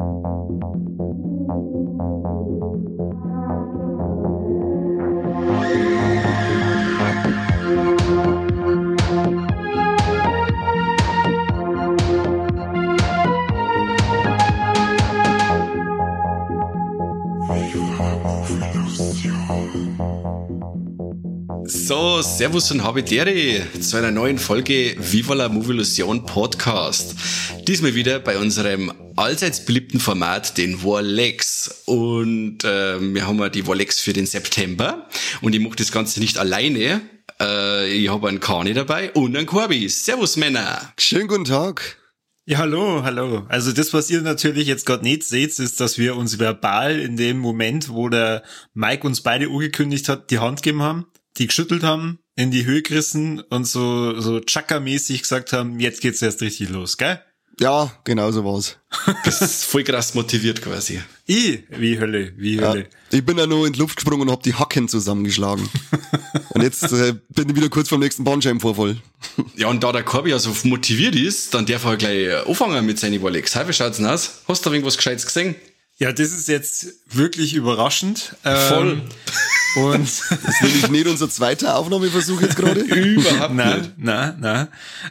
So, Servus und Habitäre zu einer neuen Folge Viva la Movilusion Podcast. Diesmal wieder bei unserem allseits beliebten Format, den Warlex. Und äh, wir haben ja die Warlex für den September. Und ich mache das Ganze nicht alleine. Äh, ich habe einen Kani dabei und einen Corby. Servus, Männer. Schönen guten Tag. Ja, hallo, hallo. Also das, was ihr natürlich jetzt gerade nicht seht, ist, dass wir uns verbal in dem Moment, wo der Mike uns beide angekündigt hat, die Hand gegeben haben die geschüttelt haben, in die Höhe gerissen und so, so Chaka-mäßig gesagt haben, jetzt geht's erst richtig los, gell? Ja, genau so war's. Das ist voll krass motiviert quasi. Ich, wie Hölle, wie Hölle. Ja, ich bin ja nur in die Luft gesprungen und hab die Hacken zusammengeschlagen. und jetzt äh, bin ich wieder kurz vom nächsten Bandscheibenvorfall. ja, und da der Corby also motiviert ist, dann darf er gleich anfangen mit seinen Überlegs. Hi, wie schaut's denn aus? Hast du irgendwas Gescheites gesehen? Ja, das ist jetzt wirklich überraschend. Voll. Ähm, und das ist nämlich nicht unser zweiter Aufnahmeversuch jetzt gerade. Überhaupt nicht. Nein, nein.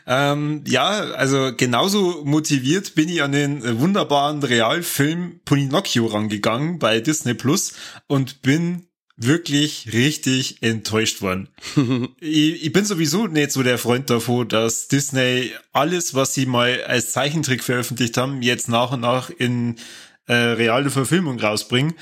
Ähm, ja, also genauso motiviert bin ich an den wunderbaren Realfilm Pinocchio rangegangen bei Disney Plus und bin wirklich richtig enttäuscht worden. ich, ich bin sowieso nicht so der Freund davon, dass Disney alles, was sie mal als Zeichentrick veröffentlicht haben, jetzt nach und nach in äh, reale Verfilmung rausbringen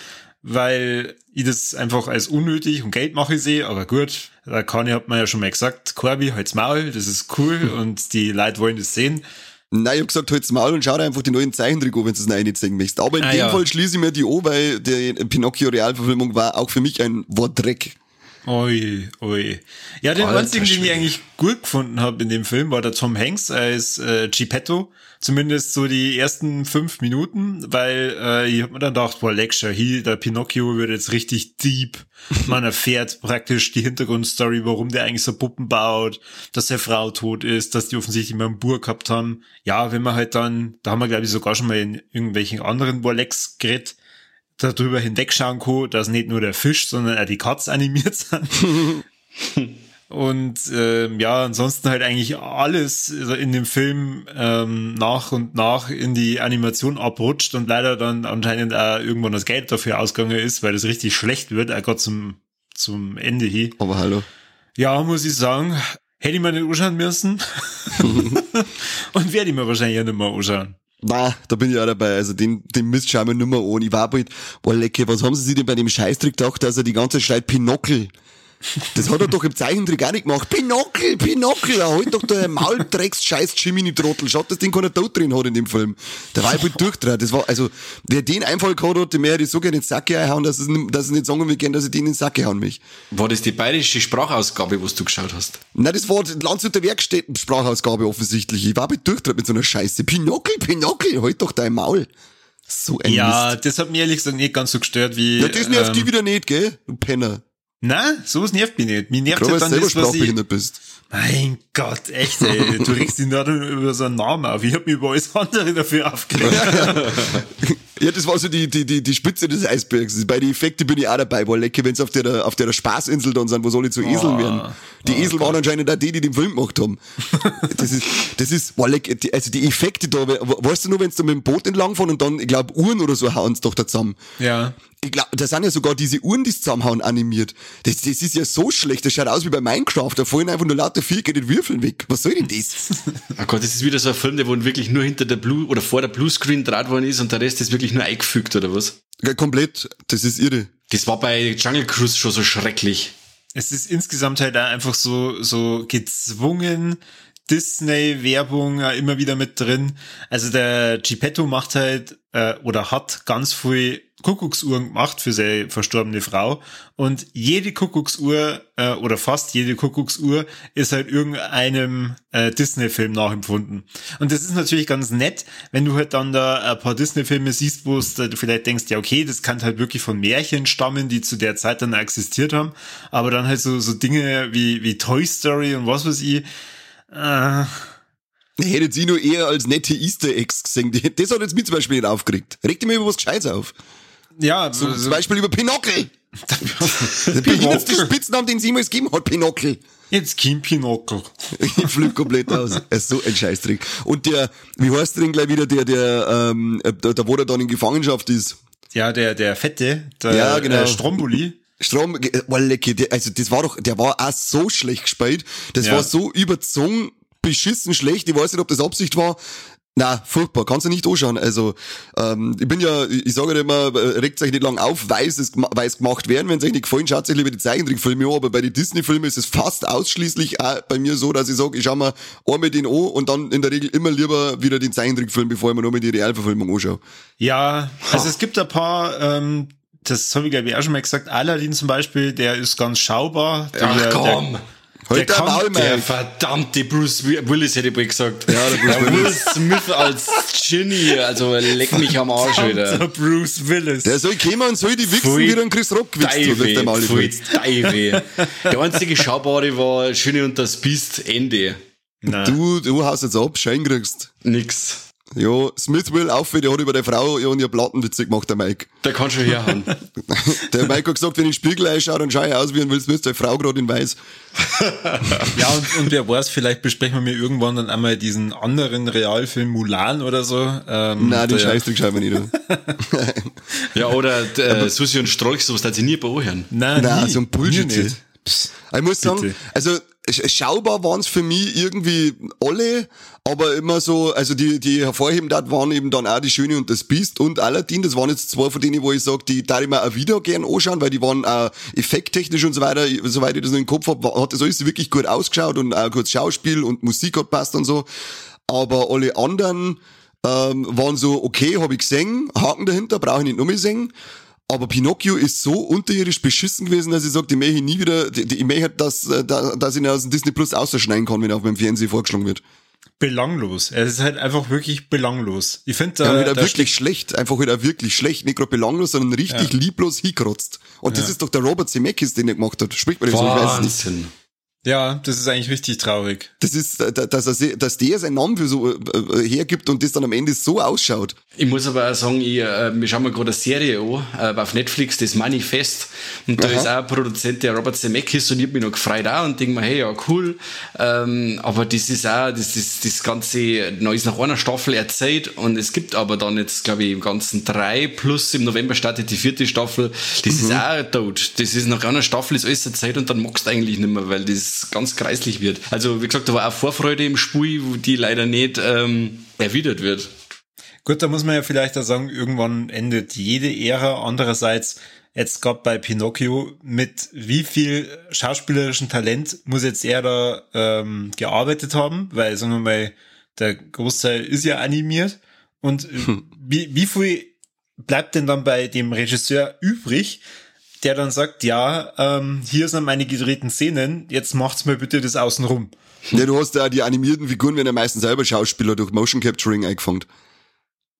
weil ich das einfach als unnötig und Geldmache sehe, aber gut, da kann ich, hat man ja schon mal gesagt, Corby, halt's Maul, das ist cool und die Leute wollen das sehen. Nein, ich hab gesagt, halt's Maul und schau dir einfach die neuen Zeichentrick an, wenn du es nicht sehen möchtest. Aber in ah, dem ja. Fall schließe ich mir die an, weil die Pinocchio-Realverfilmung war auch für mich ein Wortdreck. Oi, oi. Ja, den einzigen, den ich eigentlich gut gefunden habe in dem Film, war der Tom Hanks als äh, Geppetto. Zumindest so die ersten fünf Minuten, weil äh, ich hab mir dann gedacht, boah, Lecture, hier, der Pinocchio wird jetzt richtig deep. Man erfährt praktisch die Hintergrundstory, warum der eigentlich so Puppen baut, dass der Frau tot ist, dass die offensichtlich mal einen Bur gehabt haben. Ja, wenn man halt dann, da haben wir glaube ich sogar schon mal in irgendwelchen anderen Warlex geredet, darüber hinwegschauen kann, dass nicht nur der Fisch, sondern auch die Katz animiert sind. und ähm, ja, ansonsten halt eigentlich alles in dem Film ähm, nach und nach in die Animation abrutscht und leider dann anscheinend auch irgendwann das Geld dafür ausgegangen ist, weil das richtig schlecht wird, auch gerade zum, zum Ende hin. Aber hallo. Ja, muss ich sagen, hätte ich mir nicht anschauen müssen. und werde ich mir wahrscheinlich auch nicht mehr anschauen. Na, da bin ich auch dabei. Also den, den Mist schauen wir nicht mehr an. Ich war bald, boah, lecke, was haben sie sich denn bei dem Scheißtrick gedacht, dass er die ganze Zeit Pinockel das hat er doch im Zeichentrick auch nicht gemacht. Pinockel, Pinockel, halt doch der Mauldrecks scheiß Jiminy-Trottel. Schaut, das Ding keiner tot drin hat in dem Film. Der war halt durchdreht. Das war, also, wer den Einfall gehabt hat, der mehr hätte so gerne in den Sack gehauen, dass es, dass es nicht sagen will, dass er den in den Sack gehauen mich. War das die bayerische Sprachausgabe, was du geschaut hast? Nein, das war die Landshuter Werkstätten Sprachausgabe offensichtlich. Ich war halt durchdreht mit so einer Scheiße. Pinockel, Pinockel, halt doch dein Maul. So ein Ja, Mist. das hat mir ehrlich gesagt nicht ganz so gestört wie. Ja, das nervt ähm, die wieder nicht, gell? Du Penner. Nein, sowas nervt mich nicht. Mir nervt Gerade, halt dann das, was ich... bist. Mein Gott, echt, ey. Du regst dich nur über so einen Namen auf. Ich hab mich über alles andere dafür aufgeregt. ja, das war so die, die, die, die Spitze des Eisbergs. Bei den Effekten bin ich auch dabei. War lecker, wenn sie auf der, auf der Spaßinsel dann sind, wo soll ich zu Eseln oh, werden. Die oh, Esel Gott. waren anscheinend auch die, die den Film gemacht haben. Das ist, das ist, war lecker. Also die Effekte da, weißt du nur, wenn du mit dem Boot entlangfahren und dann, ich glaube, Uhren oder so hauen sie doch da zusammen. Ja. Ich glaube, da sind ja sogar diese Uhren, die zusammenhauen, animiert. Das, das ist ja so schlecht. Das schaut aus wie bei Minecraft. Da fallen einfach nur lauter Viecher die Würfeln weg. Was soll denn das? oh Gott, das ist wieder so ein Film, der wo wirklich nur hinter der Blue oder vor der Bluescreen draht worden ist und der Rest ist wirklich nur eingefügt, oder was? Ja, komplett. Das ist irre. Das war bei Jungle Cruise schon so schrecklich. Es ist insgesamt halt einfach so, so gezwungen, Disney-Werbung immer wieder mit drin. Also der Geppetto macht halt äh, oder hat ganz viel Kuckucksuhren gemacht für seine verstorbene Frau und jede Kuckucksuhr äh, oder fast jede Kuckucksuhr ist halt irgendeinem äh, Disney-Film nachempfunden. Und das ist natürlich ganz nett, wenn du halt dann da ein paar Disney-Filme siehst, wo du vielleicht denkst, ja okay, das kann halt wirklich von Märchen stammen, die zu der Zeit dann existiert haben, aber dann halt so, so Dinge wie, wie Toy Story und was weiß ich, äh, Hätte jetzt ich nur eher als nette Easter Eggs gesehen. Das hat jetzt mich zum Beispiel nicht aufgeregt. Regt ihr mir über was Gescheites auf. Ja, Zum, also- zum Beispiel über Pinockel. Der behindertste Spitznamen, den es jemals gegeben hat, Pinockel. jetzt Kim Pinocchio. Ich flipp komplett aus. Er ist so ein Scheißdreck. Und der, wie heißt der denn gleich wieder, der, der, ähm, äh, da, da wo er dann in Gefangenschaft ist? Ja, der, der Fette, der Ja, genau. äh, Stromboli. Strom, äh, also das war doch, der war auch so schlecht gespielt. Das Ja. war so überzogen, beschissen schlecht. Ich weiß nicht, ob das Absicht war. Na, furchtbar, kannst du nicht anschauen. Also, ähm, ich bin ja, ich sage ja immer, äh, regt euch nicht lang auf, weil es, weil es gemacht werden. Wenn es euch nicht gefallen, schaut euch lieber die Zeichentrickfilme an. Aber bei den Disney-Filmen ist es fast ausschließlich auch bei mir so, dass ich sage, ich schau mir einmal den an und dann in der Regel immer lieber wieder den Zeichentrickfilm, bevor ich mir nochmal die Realverfilmung anschaue. Ja, also es gibt ein paar, ähm, das habe ich glaube ich auch schon mal gesagt, Aladdin zum Beispiel, der ist ganz schaubar. Der, Ach der, komm. Der, der der kann- Der verdammte Bruce Wi- Willis hätte ich gesagt. Ja, der Bruce Der Will Willis. Smith als Genie, also leck mich am Arsch der wieder. Bruce Willis. Der soll kommen und soll die wichsen, Voll wie der Chris Rock gewichst hat, der. Der einzige Schaubare war Schöne und das Biest, Ende. Du, du haust jetzt ab, Schein kriegst. Nix. Ja, Smith will auf, der hat über der Frau ja und ihr Plattenwitze gemacht, der Mike. Der kann schon herhauen. Der Mike hat gesagt, wenn ich in den Spiegel einschaue, dann schaue ich aus wie ein Will Smith, der Frau gerade in weiß. Ja, und, und wer weiß, vielleicht besprechen wir mir irgendwann dann einmal diesen anderen Realfilm Mulan oder so. Ähm, Nein, den Scheißdreck schauen wir nicht an. Ja, oder äh, Susi und Strolch, sowas hat sie nie bei anhören. Nein, Nein, nie. so ein Bullshit. Ich muss sagen, Bitte. also sch- schaubar waren es für mich irgendwie alle, aber immer so, also die, die hervorhebend hat, waren eben dann auch die Schöne und das Biest und Aladdin. Das waren jetzt zwei von denen, wo ich sage, die darf ich mir auch wieder gern anschauen, weil die waren auch effekttechnisch und so weiter, soweit ich das noch im Kopf habe, hat das alles wirklich gut ausgeschaut und auch gut Schauspiel und Musik hat passt und so. Aber alle anderen ähm, waren so, okay, habe ich gesehen, Haken dahinter, brauche ich nicht nochmal sehen. Aber Pinocchio ist so unterirdisch beschissen gewesen, dass ich sage, die möchte ich nie wieder, die, die, ich möchte, dass, äh, da- dass ich ihn aus dem Disney Plus ausschneiden kann, wenn er auf meinem Fernsehen vorgeschlagen wird. Belanglos. Es ist halt einfach wirklich belanglos. Ich finde, Ja, da, wieder da wirklich schlecht, einfach wieder wirklich schlecht, nicht gerade belanglos, sondern richtig lieblos hingerotzt. Und das Ja. ist doch der Robert Zemeckis, den er gemacht hat. Spricht man das so? Ich weiß es nicht. Ja, das ist eigentlich richtig traurig. Das ist, äh, dass, er, se- dass der seinen Namen für so äh, äh, hergibt und das dann am Ende so ausschaut. Ich muss aber auch sagen, ich, wir schauen mal gerade eine Serie an, auf Netflix, das Manifest. Und da Aha. ist auch ein Produzent, der Robert Zemeckis, und ich mich noch gefreut auch und denk mir, hey, ja, cool. Ähm, aber das ist auch, das, das, das Ganze neu ist nach einer Staffel erzählt und es gibt aber dann jetzt, glaube ich, im Ganzen drei, plus im November startet die vierte Staffel. Das ist auch tot. Das ist nach einer Staffel ist alles erzählt und dann magst du eigentlich nicht mehr, weil das ganz kreislich wird. Also, wie gesagt, da war auch Vorfreude im wo die leider nicht ähm, erwidert wird. Gut, da muss man ja vielleicht auch sagen, irgendwann endet jede Ära. Andererseits, jetzt gerade bei Pinocchio, mit wie viel schauspielerischen Talent muss jetzt er da ähm, gearbeitet haben? Weil, sagen wir mal, der Großteil ist ja animiert. Und äh, wie, wie viel bleibt denn dann bei dem Regisseur übrig, der dann sagt, ja, ähm, hier sind meine gedrehten Szenen, jetzt macht's mir bitte das außenrum. Ja, du hast ja die animierten Figuren, werden ja meistens selber Schauspieler durch Motion Capturing eingefangen.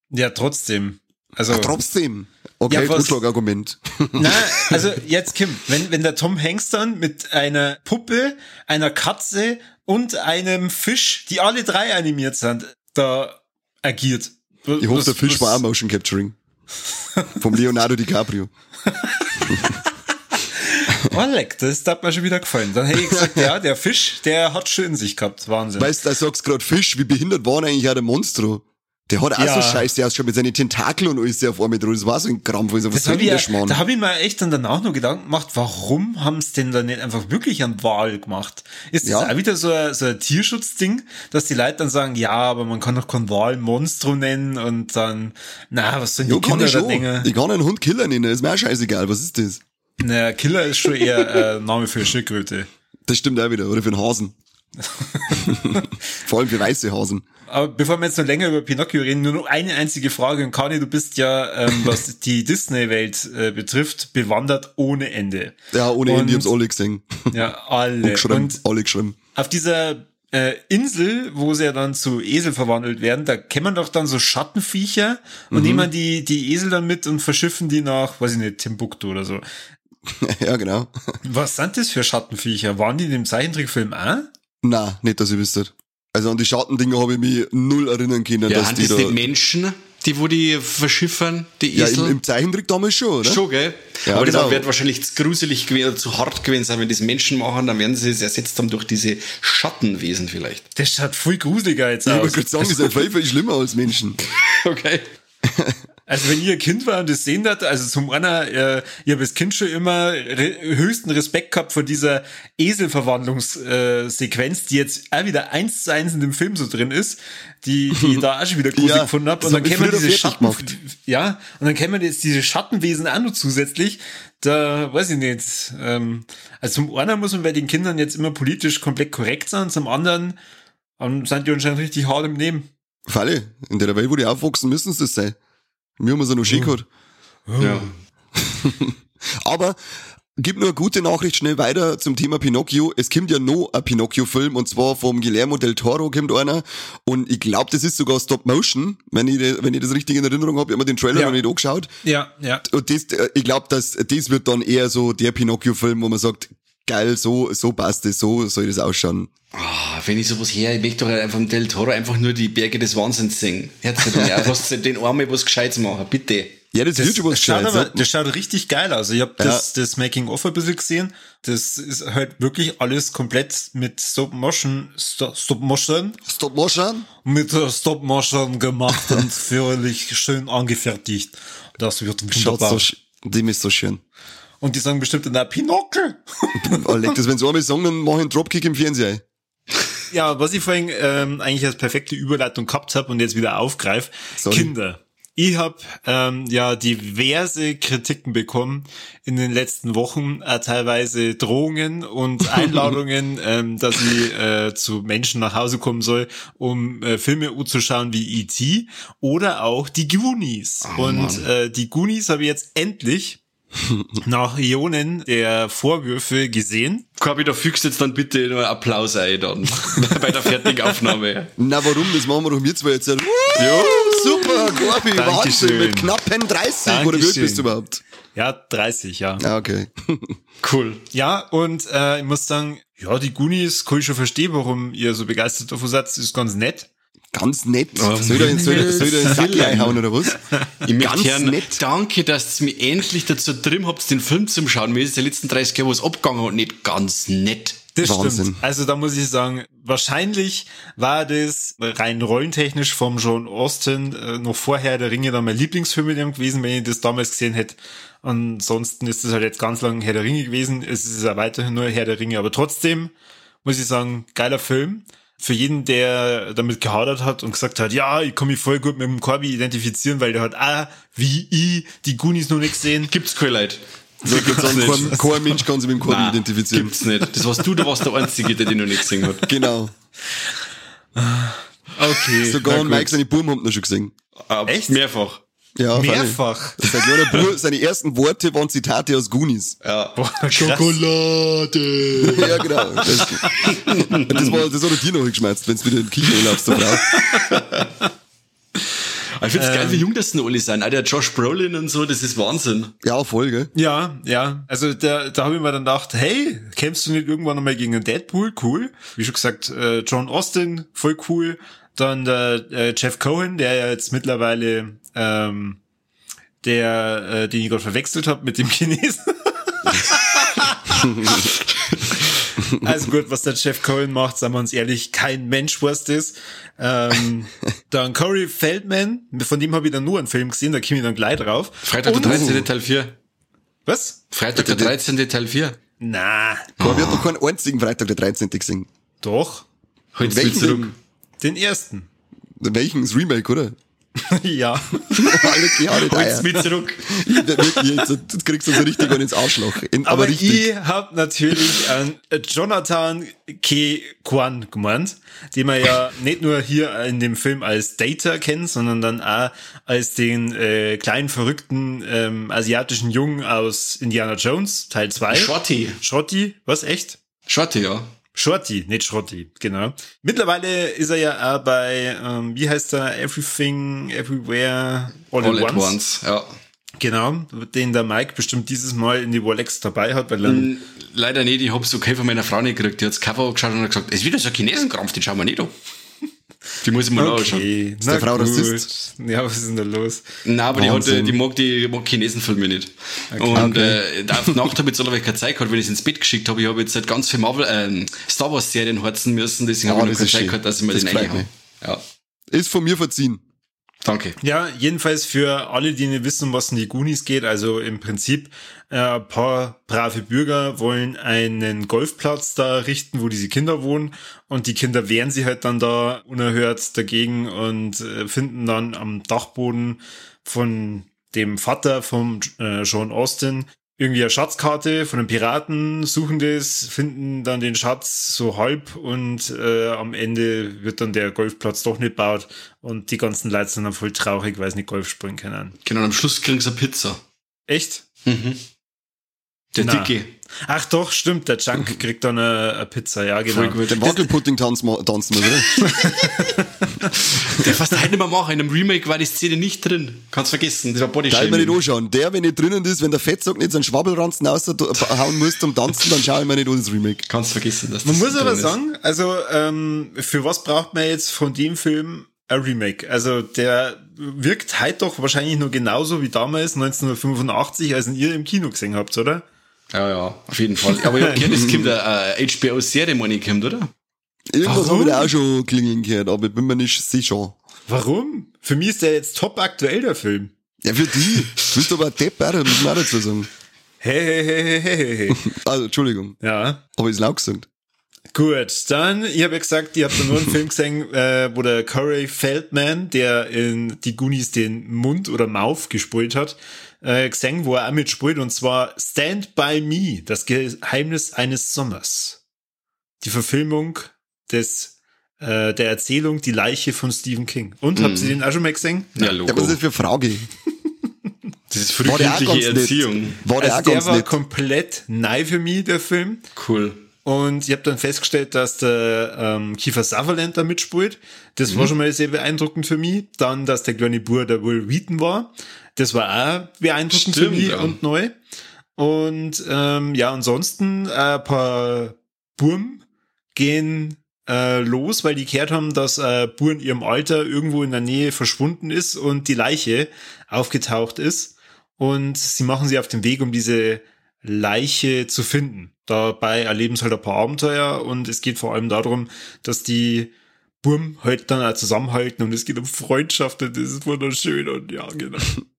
Ja, trotzdem. Also, Ach, trotzdem. Okay, Ja, was- Totschlagargument. Na, also jetzt Kim, wenn, wenn der Tom Hanks dann mit einer Puppe, einer Katze und einem Fisch, die alle drei animiert sind, da agiert. Ich hoffe, der Fisch war auch Motion Capturing. Vom Leonardo DiCaprio. Oh, leck, das hat mir schon wieder gefallen. Dann hätte ich gesagt, ja, der Fisch, der hat schön sich gehabt. Wahnsinn. Weißt du, da sagst grad Fisch, wie behindert war eigentlich auch der Monstro? Der hat auch Ja. so scheiße ausgeschaut mit seinen Tentakeln und alles der auf einmal drauf. Das war so ein Krampf, also was soll ja, Schmarrn? da habe ich mir echt dann danach noch Gedanken gemacht, warum haben es denn dann nicht einfach wirklich einen Wal gemacht? Ist das Ja. auch wieder so ein, so ein Tierschutzding, dass die Leute dann sagen, ja, aber man kann doch keinen Wal Monstro nennen und dann, na, was die Ja, kann Kinder ich da schon. denken? Ich kann einen Hund Killer nennen, ist mir auch scheißegal. Was ist das? Naja, Killer ist schon eher äh, Name für eine Schildkröte. Das stimmt auch wieder. Oder für einen Hasen. Vor allem für weiße Hasen. Aber bevor wir jetzt noch länger über Pinocchio reden, nur noch eine einzige Frage. Und Kani, du bist ja, ähm, was die Disney-Welt äh, betrifft, bewandert ohne Ende. Ja, ohne Ende haben's alle gesehen. Ja, alle. Und geschrieben. Und alle geschrieben. auf dieser äh, Insel, wo sie ja dann zu Esel verwandelt werden, da kennen doch dann so Schattenviecher und nehmen die, die Esel dann mit und verschiffen die nach, weiß ich nicht, Timbuktu oder so. ja, genau. Was sind das für Schattenviecher? Waren die in dem Zeichentrickfilm auch? Na, nicht, dass ihr wüsstet. Also an die Schattendinger habe ich mich null erinnern können, Ja, dass haben die das da. die Menschen, die wo die verschiffern, die ja, Esel? im, im Zeichentrick damals schon, oder? Schon, gell? Ja, Aber genau. das wird wahrscheinlich zu gruselig gewesen, oder zu hart gewesen sein, wenn das Menschen machen, dann werden sie es ersetzt haben durch diese Schattenwesen vielleicht. Das schaut voll gruseliger jetzt Ich aus. wollte gerade sagen, das ist ja viel, viel schlimmer als Menschen. Okay. Also wenn ihr ein Kind war und das sehen hat, also zum einer, äh, ich habe als Kind schon immer re höchsten Respekt gehabt vor dieser Eselverwandlungssequenz, die jetzt auch wieder eins zu eins in dem Film so drin ist, die, die ich da auch schon wieder gruselig Ja, gefunden habe. das Und dann kennen wir diese Schatten, gemacht. ja, und dann kennen wir jetzt diese Schattenwesen auch noch zusätzlich. Da weiß ich nicht. Ähm, also zum einen muss man bei den Kindern jetzt immer politisch komplett korrekt sein, zum anderen ähm, sind die anscheinend richtig hart im Nehmen. Falle, in der Welt, wo die aufwachsen, müssen es das sein. Wir haben es ja noch gehabt. Ja. Aber gib nur eine gute Nachricht schnell weiter zum Thema Pinocchio. Es kommt ja noch ein Pinocchio-Film und zwar vom Guillermo del Toro kommt einer und ich glaube, das ist sogar Stop Motion, wenn ich, wenn ich das richtig in Erinnerung habe. Ich habe mir den Trailer Ja. noch nicht angeschaut. Ja, ja. Und das, äh, ich glaube, dass das wird dann eher so der Pinocchio-Film, wo man sagt, geil, so, so passt es, so soll das ausschauen. Ah, wenn ich sowas her, ich möchte doch einfach vom Del Toro einfach nur die Berge des Wahnsinns singen. Herzlich ja, was den Arme was Gescheites machen, bitte. Ja, das, wird schon was schaut aber, ja. das schaut richtig geil aus. Ich habe das, das Making-of ein bisschen gesehen. Das ist halt wirklich alles komplett mit Stop-Motion, Sto- Stop-Motion, Stop Motion. mit Stop-Motion gemacht und völlig schön angefertigt. Das wird Schaut wunderbar. so, sch- dem ist so schön. Und die sagen bestimmt dann Pinocchio. Oh, leg das, wenn sie einmal sagen, dann mach ich einen Dropkick im Fernsehen. Ja, was ich vorhin ähm, eigentlich als perfekte Überleitung gehabt habe und jetzt wieder aufgreife. Kinder. Ich habe ähm, ja diverse Kritiken bekommen in den letzten Wochen, äh, teilweise Drohungen und Einladungen, ähm, dass ich äh, zu Menschen nach Hause kommen soll, um äh, Filme zu schauen wie E.T. oder auch die Goonies. und äh, die Goonies habe ich jetzt endlich nach Ionen der Vorwürfe gesehen. Kabi, da fügst jetzt dann bitte nur Applaus ein dann bei der Fertigaufnahme. Na, warum? Das machen wir doch wir zwei jetzt. Ja, super, Gorbi, Wahnsinn, Dankeschön. mit knappen 30. Oder wie alt Dankeschön. bist du überhaupt? Ja, 30, ja. Ah, okay. Cool. Ja, und äh, ich muss sagen, ja, die Goonies kann ich schon verstehen, warum ihr so begeistert davon seid. Ist ganz nett. Ganz nett. Oh, soll ich soll, ich- soll ich den Sack einhauen oder was? Ich Ganz gern, nett. danke, dass ihr mich endlich dazu drin habt, den Film zu schauen. Mir ist die letzten 30 Jahre was abgegangen und nicht ganz nett. Das Wahnsinn. stimmt. Also da muss ich sagen, wahrscheinlich war das rein rollentechnisch vom John Austin äh, noch vorher der Ringe dann mein Lieblingsfilm mit ihm gewesen, wenn ich das damals gesehen hätte. Ansonsten ist es halt jetzt ganz lang Herr der Ringe gewesen. Es ist ja weiterhin nur Herr der Ringe, aber trotzdem muss ich sagen, geiler Film. Für jeden, der damit gehadert hat und gesagt hat, ja, ich kann mich voll gut mit dem Corby identifizieren, weil der hat ah, wie ich die Goonies noch nicht gesehen. Gibt's kein Leid. Ich würd sagen, kein, kein Mensch kann sich mit dem Korbi Nein, identifizieren. Gibt's nicht. Das warst du, da warst der Einzige, der den noch nicht gesehen hat. Genau. Okay. Sogar. Mike seine Buben haben noch schon gesehen. Aber Echt? Mehrfach. Ja, Mehrfach. Sein kleiner Bub, seine ersten Worte waren Zitate aus Goonies. Ja. Boah. Schokolade. ja, genau. Das, das, war, das hat er dir noch geschmerzt, wenn du wieder in den Kicher laufst, der Frau. Aber ich find's geil, wie jung das denn alle sind. Auch der Josh Brolin und so, das ist Wahnsinn. Ja, voll, gell? Ja, ja. Also da, da habe ich mir dann gedacht, hey, kämpfst du nicht irgendwann nochmal gegen einen Deadpool? Cool. Wie schon gesagt, äh, John Austin, voll cool. Dann der äh, Jeff Cohen, der ja jetzt mittlerweile ähm, der, äh, den ich gerade verwechselt habe mit dem Chinesen. also gut, was der Jeff Cohen macht, sagen wir uns ehrlich, kein Mensch weiß das. Ähm, dann Corey Feldman, von dem habe ich dann nur einen Film gesehen, da komme ich dann gleich drauf. Freitag der Und- 13. Teil 4. Was? Freitag der 13. Teil 4. Na, Korbi hat noch keinen einzigen Freitag der 13. gesehen. doch. Heute Welchen? Den ersten. Welchen? Das Remake, oder? ja. Alle Jahre da. Heute mit zurück. Wirklich, jetzt, jetzt kriegst du so richtig einen ins Arschloch. In, aber, Aber, richtig. ich hab natürlich an Jonathan K. Kwan gemeint, den man ja nicht nur hier in dem Film als Data kennt, sondern dann auch als den äh, kleinen verrückten ähm, asiatischen Jungen aus Indiana Jones, Teil 2. Shorty. Shorty, was echt? Shorty, ja. Shorty, nicht Schrotti, genau. Mittlerweile ist er ja auch bei, ähm, wie heißt er, Everything, Everywhere, All, All at Once. once, ja. Genau, den der Mike bestimmt dieses Mal in die Rolex dabei hat, weil er Leider nicht, ich hab's okay von meiner Frau nicht gekriegt. Die hat's Cover angeschaut und hat gesagt, es ist wieder so ein Chinesenkrampf, den schauen wir nicht an. Die muss ich mal anschauen. Okay, Ist der Frau Rassist? Ja, was ist denn da los? Nein, aber die, hat, die mag die mag Chinesenfilme nicht. Und Äh, auf die Nacht habe ich jetzt alle keine Zeit gehabt, wenn ich es ins Bett geschickt habe. Ich habe jetzt halt ganz viel Marvel, ähm, Star Wars Serien harzen müssen, deswegen Ah, habe ich noch das keine Zeit gehabt, dass ich mir Das den reinhaue. Ja, Ist von mir verziehen. Danke. Ja, jedenfalls für alle, die nicht wissen, was in die Goonies geht, also im Prinzip äh, ein paar brave Bürger wollen einen Golfplatz da richten, wo diese Kinder wohnen und die Kinder wehren sich halt dann da unerhört dagegen und äh, finden dann am Dachboden von dem Vater vom äh, John Austin irgendwie eine Schatzkarte von den Piraten, suchen das, finden dann den Schatz so halb und äh, am Ende wird dann der Golfplatz doch nicht baut und die ganzen Leute sind dann voll traurig, weil sie nicht Golf spielen können. Genau, am Schluss kriegen sie eine Pizza. Echt? Der Na. Dicke. Ach doch, stimmt, der Junk kriegt dann eine, eine Pizza, ja genau. Voll gut. Den Wackelpudding tanzen wir, tanzen wir, oder? Der fast heute nicht mehr machen. In einem Remake war die Szene nicht drin. Kannst vergessen. Das war Body Teil mir nicht anschauen. Der, wenn nicht drinnen ist, wenn der Fettsack nicht so einen Schwabbelranzen raushauen muss zum Tanzen, dann schaue ich mir nicht an das Remake. Kannst vergessen, dass Man das muss aber ist. sagen, also ähm, für was braucht man jetzt von dem Film ein Remake? Also der wirkt heute doch wahrscheinlich nur genauso wie damals 1985, als ihr im Kino gesehen habt, oder? Ja, ja, auf jeden Fall. Aber ich hab gehört, es kommt eine äh, HBO-Serie, meine ich, kommt, oder? Irgendwas Warum? habe ich da auch schon klingeln gehört, aber ich bin mir nicht sicher. Warum? Für mich ist der jetzt top aktuell, der Film. Ja, für die. Du bist aber ein Depp, Alter, muss man auch dazu sagen. Hey, hey, hey, hey, hey, hey. Also, Entschuldigung. Ja. Aber ist laut gesagt. Gut, dann, ich habe ja gesagt, ihr habt da nur einen Film gesehen, äh, wo der Corey Feldman, der in die Goonies den Mund oder Mouth gespielt hat, äh, gesehen, wo er auch mitspielt, und zwar Stand By Me, das Geheimnis eines Sommers. Die Verfilmung des, äh, der Erzählung Die Leiche von Stephen King. Und, habt ihr den auch schon mal gesehen? Ja, Ja, Logo. was ist das für eine Frage? das ist frühkindliche? Erziehung. War der Also der war nett? komplett neu für mich, der Film. Cool. Und ich habe dann festgestellt, dass der ähm, Kiefer Sutherland da mitspielt. Das war schon mal sehr beeindruckend für mich. Dann, dass der kleine Bur der Will Wheaton war. Das war auch beeindruckend für Stimmt, mich ja. und neu. Und ähm, ja, ansonsten äh, ein paar Burm gehen äh, los, weil die gehört haben, dass äh, Bur in ihrem Alter irgendwo in der Nähe verschwunden ist und die Leiche aufgetaucht ist. Und sie machen sie auf den Weg, um diese Leiche zu finden. Dabei erleben sie halt ein paar Abenteuer und es geht vor allem darum, dass die Burm halt dann auch zusammenhalten und es geht um Freundschaft und das ist wunderschön und ja, genau.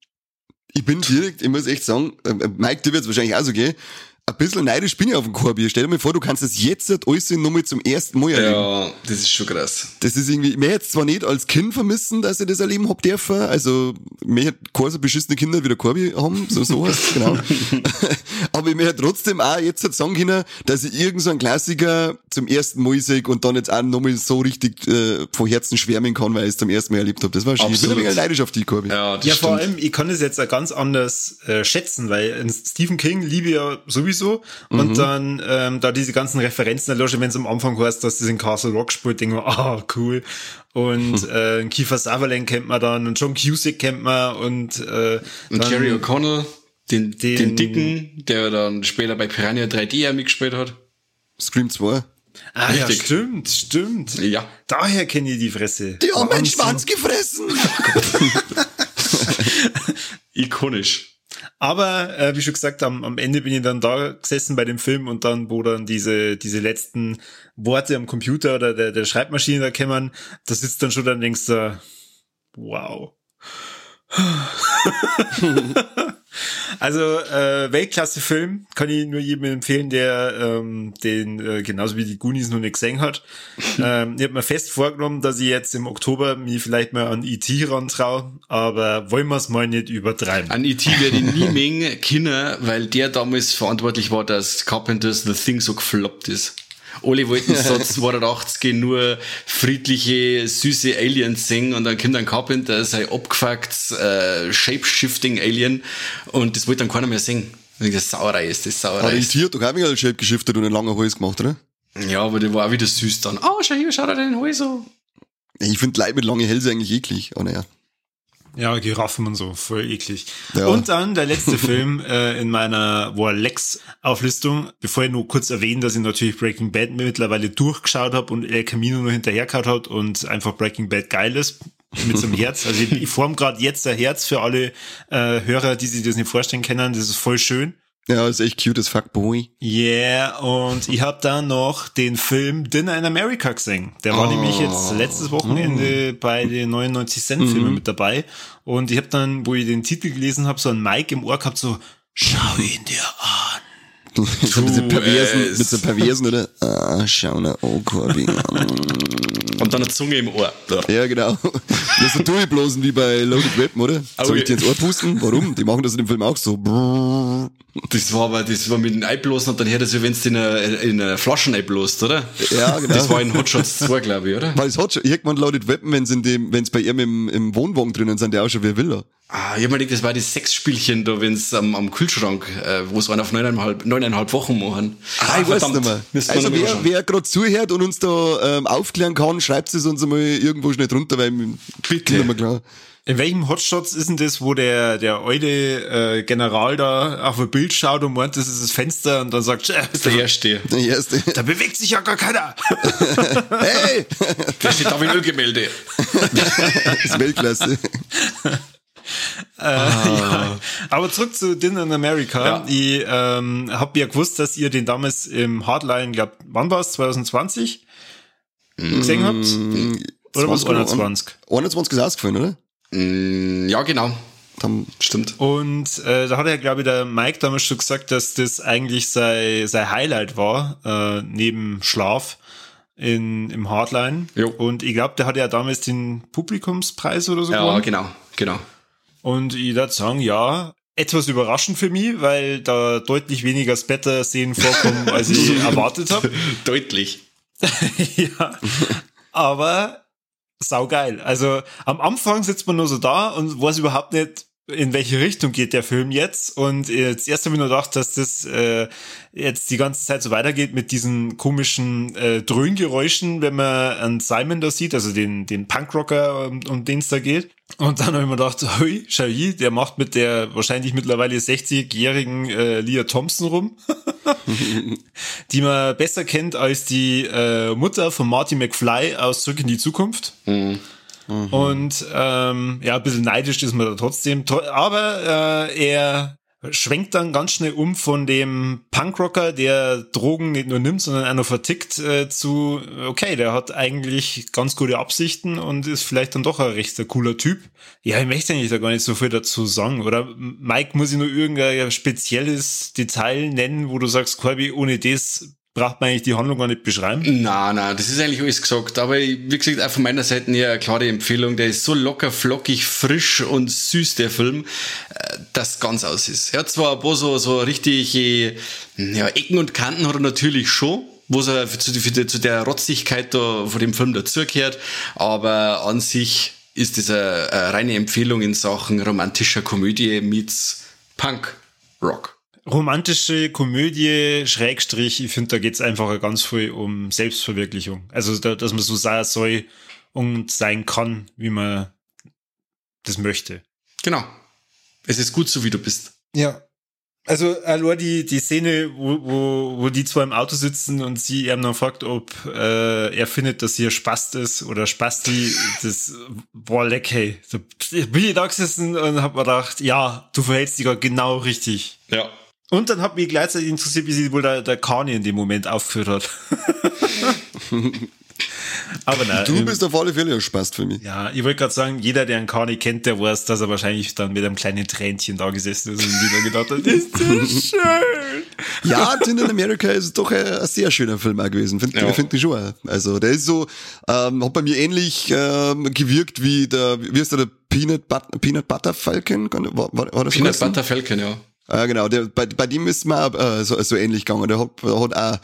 Ich bin direkt, ich muss echt sagen, äh, äh, Mike, dir wird's wahrscheinlich auch so gehen, ein bisschen neidisch bin ich auf den Korbi. Stell dir mal vor, du kannst das jetzt halt alles nochmal zum ersten Mal erleben. Ja, das ist schon krass. Das ist irgendwie, mir jetzt zwar nicht als Kind vermissen, dass ich das erleben hab dürfen, also mir hätte keine so beschissene Kinder wie der Korbi haben, so so heißt genau. Aber ich mir hätte trotzdem auch jetzt halt sagen können, dass ich irgend so einen Klassiker zum ersten Mal sehe und dann jetzt auch nochmal so richtig äh, von Herzen schwärmen kann, weil ich es zum ersten Mal erlebt habe. Das war schön. Ich bin ein Absolut. wenig neidisch auf die, Korbi. Ja, das Ja, stimmt. vor allem, ich kann es jetzt auch ganz anders äh, schätzen, weil in Stephen King liebe ja sowieso und dann ähm, da diese ganzen Referenzen erlösche, wenn es am Anfang heißt, dass das in Castle Rock spielt, denke ich mir, ah, cool. Und äh, Kiefer Sutherland kennt man dann und John Cusick kennt man und, äh, Und dann, Jerry O'Connell, den, den, den- Dicken, der dann später bei Piranha 3D auch mitgespielt hat. Scream 2. Ah, ja, Richtig. stimmt, stimmt. Ja. Daher kenne ich die Fresse. Die haben meinen. Schwanz gefressen! Ikonisch. Aber äh, wie schon gesagt, am, am Ende bin ich dann da gesessen bei dem Film und dann, wo dann diese, diese letzten Worte am Computer oder der, der Schreibmaschine da kämmern, da sitzt dann schon dann denkst du, wow. also äh, Weltklasse-Film kann ich nur jedem empfehlen, der ähm, den äh, genauso wie die Goonies noch nicht gesehen hat. ähm, ich habe mir fest vorgenommen, dass ich jetzt im Oktober mich vielleicht mal an E.T. rantraue, aber wollen wir es mal nicht übertreiben. An E.T. werde ich nie mengen können, weil der damals verantwortlich war, dass Carpenters The Thing so gefloppt ist. Alle wollten so 280 nur friedliche, süße Aliens singen und dann kommt ein Carpenter, sein abgefuckt, äh, Shape-Shifting Alien und das wollte dann keiner mehr singen. Und Das Sauerei ist, das Aber Sauerei die ist. Tier hat doch auch wieder Shape geschiftet und einen langen Hals gemacht, oder? Ja, aber der war auch wieder süß dann. Oh, schau hier, schau dir den Hals so. Ich finde Leute mit langen Hälse eigentlich eklig. Oh, naja. Ja, Giraffen und so, voll eklig. Ja. Und dann der letzte Film äh, in meiner War Lex Auflistung, bevor ich nur kurz erwähne, dass ich natürlich Breaking Bad mittlerweile durchgeschaut habe und El Camino nur hinterhergeschaut hat und einfach Breaking Bad geil ist mit so einem Herz. Also ich, ich form gerade jetzt ein Herz für alle äh, Hörer, die sich das nicht vorstellen können. Das ist voll schön. Ja, ist echt cute as fuck, boy. Yeah, und ich habe dann noch den Film Dinner in America gesehen. Der war Oh. nämlich jetzt letztes Wochenende bei den 99 Cent Filmen mit dabei. Und ich habe dann, wo ich den Titel gelesen habe, so ein Mic im Ohr gehabt, so, schau ihn dir an. So mit so perversen, es. mit so perversen, oder? Ah, schau na, oh, Corby. Und dann eine Zunge im Ohr. ja, genau. Das so durchblasen wie bei Loaded Weapon, oder? Soll ich dir ins Ohr pusten? Warum? Die machen das in dem Film auch so. Das war aber, das war mit den Eiblosen und dann hört das wie wenn du in einer, in einer Flaschen einblost, oder? Ja, genau. Das war in Hot Shots 2, glaube ich, oder? Weil es hat schon, irgendwann Loaded Weapon, wenn in dem, wenn bei ihm im, im Wohnwagen drinnen sind, der auch schon wie ein Villa. Ah, ich hab mir gedacht, das war das Sexspielchen da, wenn's am, am Kühlschrank, äh, wo es einer auf neuneinhalb, neuneinhalb Wochen machen. Ah, ich weiß nicht mehr. Also mal wer, schauen. wer gerade zuhört und uns da ähm, aufklären kann, schreibt es uns einmal irgendwo schnell drunter, weil Bitte. nicht mehr klar. In welchem Hotshots ist denn das, wo der, der alte äh, General da auf ein Bild schaut und meint, das ist das Fenster und dann sagt, äh, der Erste. Der erste. da bewegt sich ja gar keiner. hey! Der steht da wie Ölgemälde. Das ist Weltklasse. Ja. Aber zurück zu Dinner in America. Ja. Ich ähm, habe ja gewusst, dass ihr den damals im Hardline, glaub, wann war es, 2020 gesehen habt? Oder was 21? 21 ist ausgefallen, oder? Mm, ja, genau. Dann Stimmt. Und äh, da hat ja, glaube ich, der Mike damals schon gesagt, dass das eigentlich sein, sein Highlight war, äh, neben Schlaf in, im Hardline. Jo. Und ich glaube, der hatte ja damals den Publikumspreis oder so Ja, gewonnen. genau, genau. Und ich würde sagen, ja, etwas überraschend für mich, weil da deutlich weniger Splatter-Szenen vorkommen, als ich erwartet habe. Deutlich. ja. Aber saugeil. Also am Anfang sitzt man nur so da und weiß überhaupt nicht, in welche Richtung geht der Film jetzt. Und jetzt erst habe ich nur gedacht, dass das äh, jetzt die ganze Zeit so weitergeht mit diesen komischen äh, Dröhngeräuschen, wenn man einen Simon da sieht, also den, den Punkrocker, um, um den es da geht. Und dann habe ich mir gedacht, hui, hier, der macht mit der wahrscheinlich mittlerweile 60-jährigen äh, Leah Thompson rum die man besser kennt als die äh, Mutter von Marty McFly aus Zurück in die Zukunft. Und ähm, ja, ein bisschen neidisch ist man da trotzdem. Aber äh, er schwenkt dann ganz schnell um von dem Punkrocker, der Drogen nicht nur nimmt, sondern noch vertickt, äh, zu, okay, der hat eigentlich ganz gute Absichten und ist vielleicht dann doch ein recht cooler Typ. Ja, ich möchte eigentlich da gar nicht so viel dazu sagen. Oder Mike, muss ich nur irgendein spezielles Detail nennen, wo du sagst, Corby, ohne das braucht man eigentlich die Handlung gar nicht beschreiben? Na, na, das ist eigentlich alles gesagt. Aber wie gesagt, auch von meiner Seite eine klare Empfehlung. Der ist so locker, flockig, frisch und süß, der Film, äh, dass ganz aus ist. Er hat zwar ein paar so, so richtig, ja, Ecken und Kanten hat er natürlich schon, wo für, zu, die, zu der Rotzigkeit da von dem Film dazugehört, aber an sich ist das eine, eine reine Empfehlung in Sachen romantischer Komödie meets Punk Rock. Romantische Komödie, Schrägstrich, ich finde, da geht's einfach ganz viel um Selbstverwirklichung. Also, da, dass man so sein soll und sein kann, wie man das möchte. Genau. Es ist gut so, wie du bist. Ja. Also, allein die, die Szene, wo, wo, wo die zwei im Auto sitzen und sie ihm dann fragt, ob äh, er findet, dass hier Spast ist oder Spasti, das war leck, hey. Da bin ich da gesessen und hab mir gedacht, ja, du verhältst dich gerade genau richtig. Ja. Und dann hat mich gleichzeitig interessiert, wie sich wohl der, der Kani in dem Moment aufgeführt hat. Aber nein. Du ähm, bist auf alle Fälle ein Spaß für mich. ja, ich wollte gerade sagen, jeder, der einen Kani kennt, der weiß, dass er wahrscheinlich dann mit einem kleinen Tränchen da gesessen ist und wieder gedacht hat, ist das schön. Ja, Tin in America ist doch ein, ein sehr schöner Film auch gewesen, finde Ja. find ich schon. auch. Also der ist so, ähm, hat bei mir ähnlich ähm, gewirkt wie der, wie ist der, der Peanut, But Peanut Butter Falcon? War, war, war das Peanut? Butter Falcon, ja. Ah, genau, der, bei, bei dem ist mir auch, äh, so, so ähnlich gegangen. Der hat, hat auch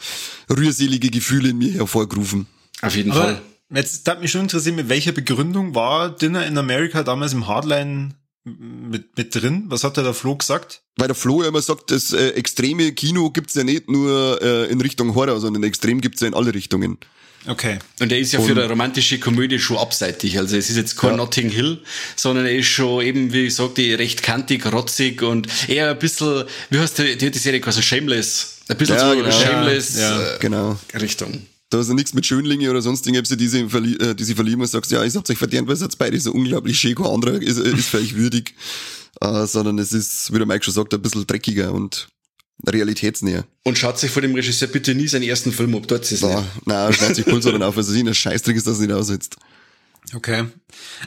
rührselige Gefühle in mir hervorgerufen. Auf jeden Fall. Aber jetzt hat mich schon interessiert, mit welcher Begründung war Dinner in America damals im Hardline mit, mit drin? Was hat da der Flo gesagt? Weil der Flo ja immer sagt, das äh, extreme Kino gibt's ja nicht nur äh, in Richtung Horror, sondern extrem gibt's ja in alle Richtungen. Okay. Und er ist ja für eine romantische Komödie schon abseitig. Also es ist jetzt kein ja. Notting Hill, sondern er ist schon eben, wie ich sagte, recht kantig, rotzig und eher ein bisschen, wie heißt die, die, die Serie quasi Shameless. Ein bisschen ja, so genau. Shameless ja, äh, genau. Richtung. Da ist ja nichts mit Schönlinge oder sonst irgendwas, die, sie, äh, die sie verlieben und sagst, ja, ich hab's euch verdient, weil es jetzt beide so unglaublich schön, kein anderer ist, ist für euch würdig. Uh, sondern es ist, wie der Mike schon sagt, ein bisschen dreckiger und realitätsnäher. Und schaut sich vor dem Regisseur bitte nie seinen ersten Film ob dort ist es Nein, schaut sich Pulsar dann auf, also sie ein Scheißdreck ist, dass er nicht aussitzt. Okay.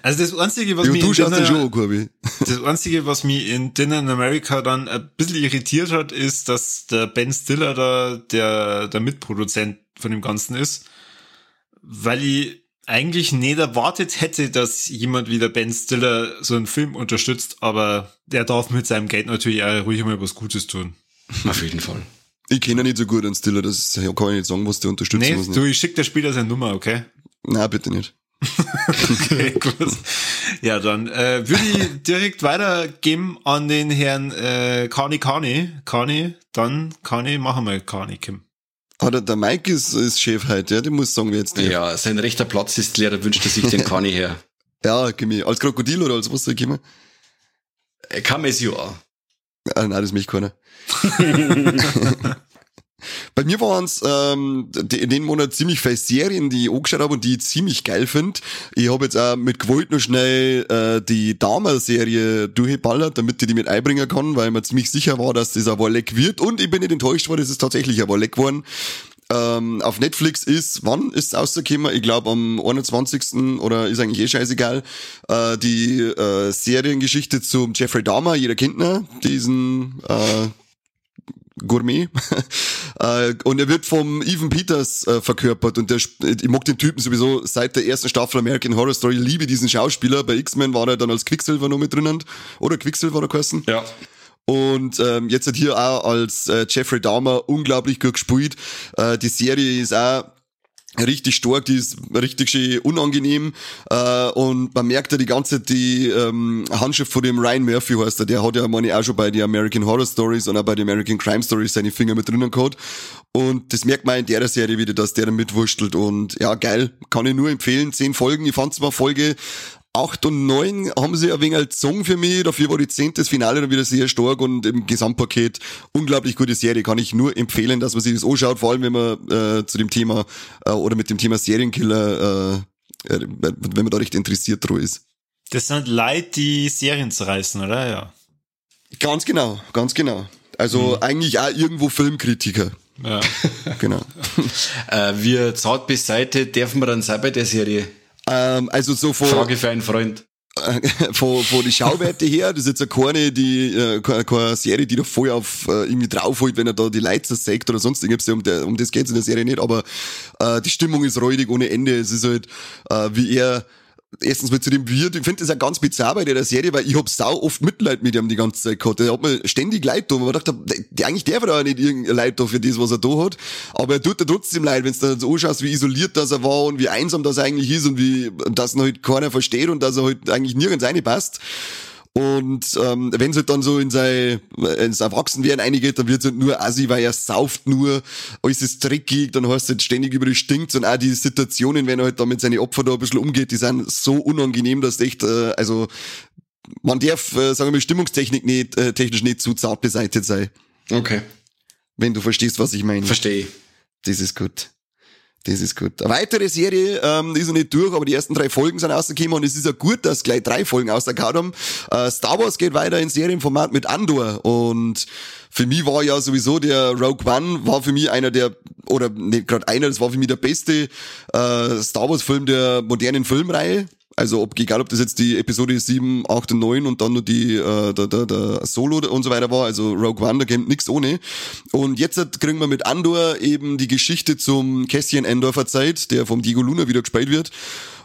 Also das Einzige, was mich du schaust Dinner, schon, Kurbi. Das Einzige, was mich in Dinner in America dann ein bisschen irritiert hat, ist, dass der Ben Stiller da der, der Mitproduzent von dem Ganzen ist. Weil ich eigentlich nicht erwartet hätte, dass jemand wie der Ben Stiller so einen Film unterstützt, aber der darf mit seinem Geld natürlich auch ruhig mal was Gutes tun. Auf jeden Fall. Ich kenne nicht so gut einen Stiller, das kann ich nicht sagen, was der unterstützen nee. Nee, du, ich schick dir später seine Nummer, okay? Na, bitte nicht. okay, gut. Ja, dann äh, würde ich direkt weitergeben an den Herrn äh, Kani Kani. Kani, dann Kani, machen wir Kani, Kim. Ah, der, der Mike ist, ist Chef heute, ja, der muss sagen, wie jetzt der. Ja, sein rechter Platz ist leer, da wünscht er sich den Kani her. Ja, gib mir. Als Krokodil oder als was soll ich kommen? Kam es ja. Nein, das mich keiner. Bei mir waren es ähm, in den Monat ziemlich viele Serien, die ich angeschaut habe und die ich ziemlich geil finde. Ich habe jetzt auch mit Gewalt noch schnell äh, die Dama-Serie durchgeballert, damit ich die mit einbringen kann, weil ich mir ziemlich sicher war, dass das ein Warleck wird. Und ich bin nicht enttäuscht worden, es ist tatsächlich ein Warleck geworden. Ähm, auf Netflix ist, wann ist es rausgekommen? Ich glaube am 21. oder ist eigentlich eh scheißegal. Äh, die äh, Seriengeschichte zum Jeffrey Dahmer, jeder kennt ihn, diesen äh, Gourmet. Äh, und er wird vom Evan Peters äh, verkörpert und der, ich mag den Typen sowieso seit der ersten Staffel American Horror Story, liebe diesen Schauspieler. Bei X-Men war er dann als Quicksilver noch mit drinnen. Oder Quicksilver er geheißen? Ja. Und ähm, jetzt hat hier auch als äh, Jeffrey Dahmer unglaublich gut gespielt. Äh, die Serie ist auch richtig stark, die ist richtig schön unangenehm. Äh, und man merkt ja die ganze die ähm, Handschrift von dem Ryan Murphy heißt er, der hat ja meine auch schon bei den American Horror Stories und auch bei den American Crime Stories seine Finger mit drinnen gehabt. Und das merkt man in der Serie wieder, dass der da mitwurschtelt. Und ja geil, kann ich nur empfehlen, zehn Folgen, ich fand zwar Folge 8 und 9 haben sie ein wenig als Song für mich. Dafür war die 10. das Finale dann wieder sehr stark und im Gesamtpaket unglaublich gute Serie. Kann ich nur empfehlen, dass man sich das anschaut, vor allem wenn man äh, zu dem Thema äh, oder mit dem Thema Serienkiller, äh, äh, wenn man da recht interessiert dran ist. Das sind Leute, die Serien zerreißen, oder? Ja. Ganz genau, ganz genau. Also mhm. eigentlich auch irgendwo Filmkritiker. Ja. genau. äh, wir zart beiseite dürfen wir dann sein bei der Serie. Ähm, also so vor. Frage für einen Freund. von, von die Schauwerte her, das ist jetzt keine, die, äh, keine, keine Serie, die da voll auf äh, irgendwie draufholt, wenn er da die Leiter sägt oder sonst irgendwas, um, der, um das geht's in der Serie nicht, aber äh, die Stimmung ist räudig ohne Ende, es ist halt, äh, wie er erstens mal zu dem Wirt, ich finde das auch ganz bizarr bei der Serie, weil ich hab sau oft Mitleid mit ihm die ganze Zeit gehabt. Er hat mir ständig Leid da, man dachte, eigentlich darf er da nicht irgendein Leid da für das, was er da hat. Aber er tut da trotzdem leid, wenn du so anschaust, wie isoliert das er war und wie einsam das eigentlich ist und wie, dass ihn halt keiner versteht und dass er halt eigentlich nirgends reinpasst. Und ähm, wenn es halt dann so in sein ins Erwachsenwerden eingeht, dann wird es halt nur assi, weil er sauft nur, alles ist dreckig, dann heißt es halt ständig über die stinkt und auch die Situationen, wenn er halt da mit seinen Opfern da ein bisschen umgeht, die sind so unangenehm, dass echt, äh, also man darf, äh, sagen wir mal, Stimmungstechnik nicht, äh, technisch nicht zu zart beseitigt sein. Okay. Wenn du verstehst, was ich meine. Verstehe. Das ist gut. Das ist gut. Eine weitere Serie ähm, ist noch nicht durch, aber die ersten drei Folgen sind rausgekommen und es ist ja gut, dass gleich drei Folgen rausgekommen haben. Äh, Star Wars geht weiter in Serienformat mit Andor und für mich war ja sowieso der Rogue One war für mich einer der oder nicht gerade einer, das war für mich der beste äh, Star Wars Film der modernen Filmreihe. Also ob, egal ob das jetzt die Episode 7, 8 und 9 und dann nur die äh, der, der, der Solo und so weiter war, also Rogue One, da kennt nix ohne. Und jetzt kriegen wir mit Andor eben die Geschichte zum Cassian Andor verzeiht, der vom Diego Luna wieder gespielt wird.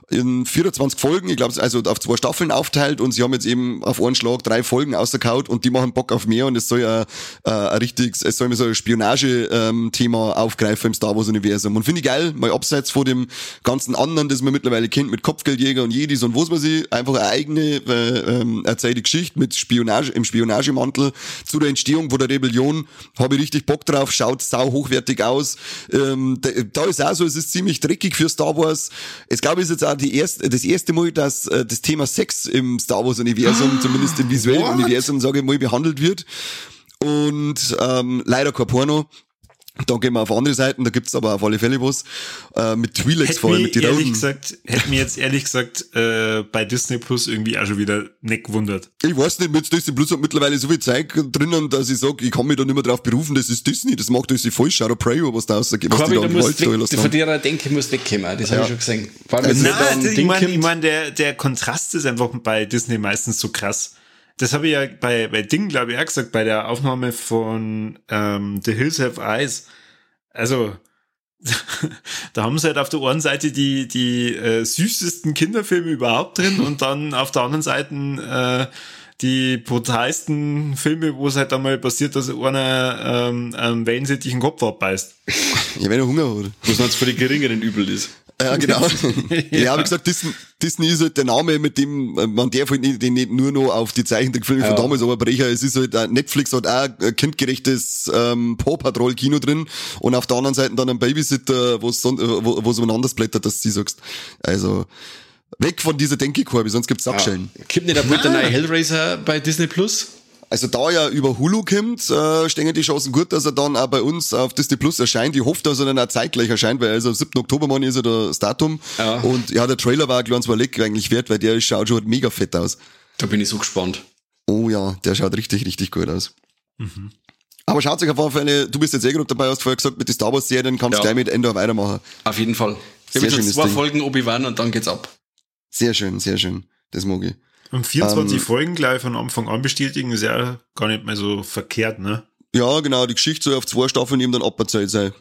In 24 Folgen, ich glaube, also auf zwei Staffeln aufteilt und sie haben jetzt eben auf einen Schlag drei Folgen ausgekaut und die machen Bock auf mehr und es soll ja äh, ein richtiges, es soll so ein Spionage-Thema ähm, aufgreifen im Star Wars-Universum. Und finde ich geil, mal abseits von dem ganzen anderen, das man mittlerweile kennt, mit Kopfgeldjäger und Jedis und was weiß ich, einfach eine eigene äh, ähm, erzählte Geschichte mit Spionage, im Spionagemantel zu der Entstehung von der Rebellion. Habe ich richtig Bock drauf, schaut sau hochwertig aus. Ähm, da, da ist auch so, es ist ziemlich dreckig für Star Wars. Es glaube ich ist jetzt auch die erste, das erste Mal, dass äh, das Thema Sex im Star Wars Universum, zumindest im visuellen What? Universum, sage ich mal, behandelt wird. Und ähm, leider kein Porno. Da gehen wir auf andere Seiten, da gibt's aber auf alle Fälle was. Äh, mit Twi'leks vor allem, mir mit den ehrlich Roten. gesagt, hätte mir jetzt ehrlich gesagt äh, bei Disney Plus irgendwie auch schon wieder nicht gewundert. Ich weiß nicht, mit Disney Plus hat mittlerweile so viel Zeug drinnen, dass ich sage, ich kann mich da nicht mehr drauf berufen, das ist Disney, das macht euch falsch, Shadow Prey, was da rausgeht, was die Corby, da du im musst Wald da weg, gelassen von der Denke musst wegkommen, das habe ich schon gesehen. Vor allem, Also da Nein, ein ich meine, ich mein, der, der Kontrast ist einfach bei Disney meistens so krass. Das habe ich ja bei, bei Ding, glaube ich, auch gesagt, bei der Aufnahme von ähm, The Hills Have Eyes. Also, da haben sie halt auf der einen Seite die, die äh, süßesten Kinderfilme überhaupt drin und dann auf der anderen Seite äh, die brutalsten Filme, wo es halt einmal passiert, dass einer ähm, einen wellensittigen Kopf abbeißt. Ja, wenn er Hunger hat. Was man jetzt für die geringeren übel ist. Ja, genau. ja, wie gesagt, Disney, Disney ist halt der Name, mit dem, äh, man darf halt nicht, den nicht nur noch auf die Zeichentrickfilme von Ja. damals aber Es ist halt, auch- Netflix hat auch ein kindgerechtes ähm, Paw Patrol Kino drin und auf der anderen Seite dann ein Babysitter, wo es äh, wo, wo so anders blättert, dass du sagst. Also, weg von dieser Denkekorbe, sonst gibt's Sackschellen. Gibt nicht ein der neue Hellraiser bei Disney Plus? Also da ja über Hulu kommt, äh, stehen die Chancen gut, dass er dann auch bei uns auf Disney Plus erscheint. Ich hoffe, dass er dann auch zeitgleich erscheint, weil also am 7. Oktober Mann ist ja das Datum. Ja. Und ja, der Trailer war ein kleines Leck eigentlich wert, weil der schaut schon mega fett aus. Da bin ich so gespannt. Oh ja, der schaut richtig, richtig gut aus. Aber schaut sich auf alle Fälle, du bist jetzt eh gerade dabei, hast vorher gesagt, mit den Star Wars Serien kannst du Ja. gleich mit Endor weitermachen. Auf jeden Fall. Ich Sehr habe schon schönes zwei Ding. Folgen Obi-Wan und dann geht's ab. Sehr schön, sehr schön. Das mag ich. Und 24 Ähm, Folgen gleich von Anfang an bestätigen ist ja gar nicht mehr so verkehrt, ne? Ja, genau, die Geschichte soll auf zwei Staffeln eben dann aberzählt sein.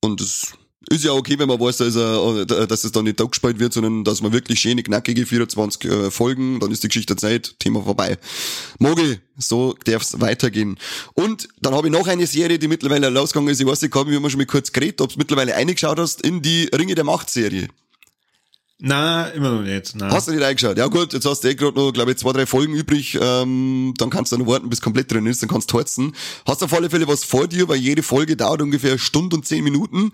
Und das ist ja okay, wenn man weiß, dass, er, dass es dann nicht gespielt wird, sondern dass man wirklich schöne, knackige 24 äh, Folgen, dann ist die Geschichte Zeit, Thema vorbei. Mogi, so darf's weitergehen. Und dann habe ich noch eine Serie, die mittlerweile losgegangen ist. Ich weiß nicht, wir haben schon mal kurz geredet, ob du mittlerweile eingeschaut hast in die Ringe der Macht Serie. Na, immer noch nicht. Na. Hast du nicht eingeschaut? Ja gut, jetzt hast du eh gerade noch, glaube ich, zwei, drei Folgen übrig. Ähm, dann kannst du noch warten, bis komplett drin ist, dann kannst du heizen. Hast auf alle Fälle was vor dir, weil jede Folge dauert ungefähr eine Stunde und zehn Minuten.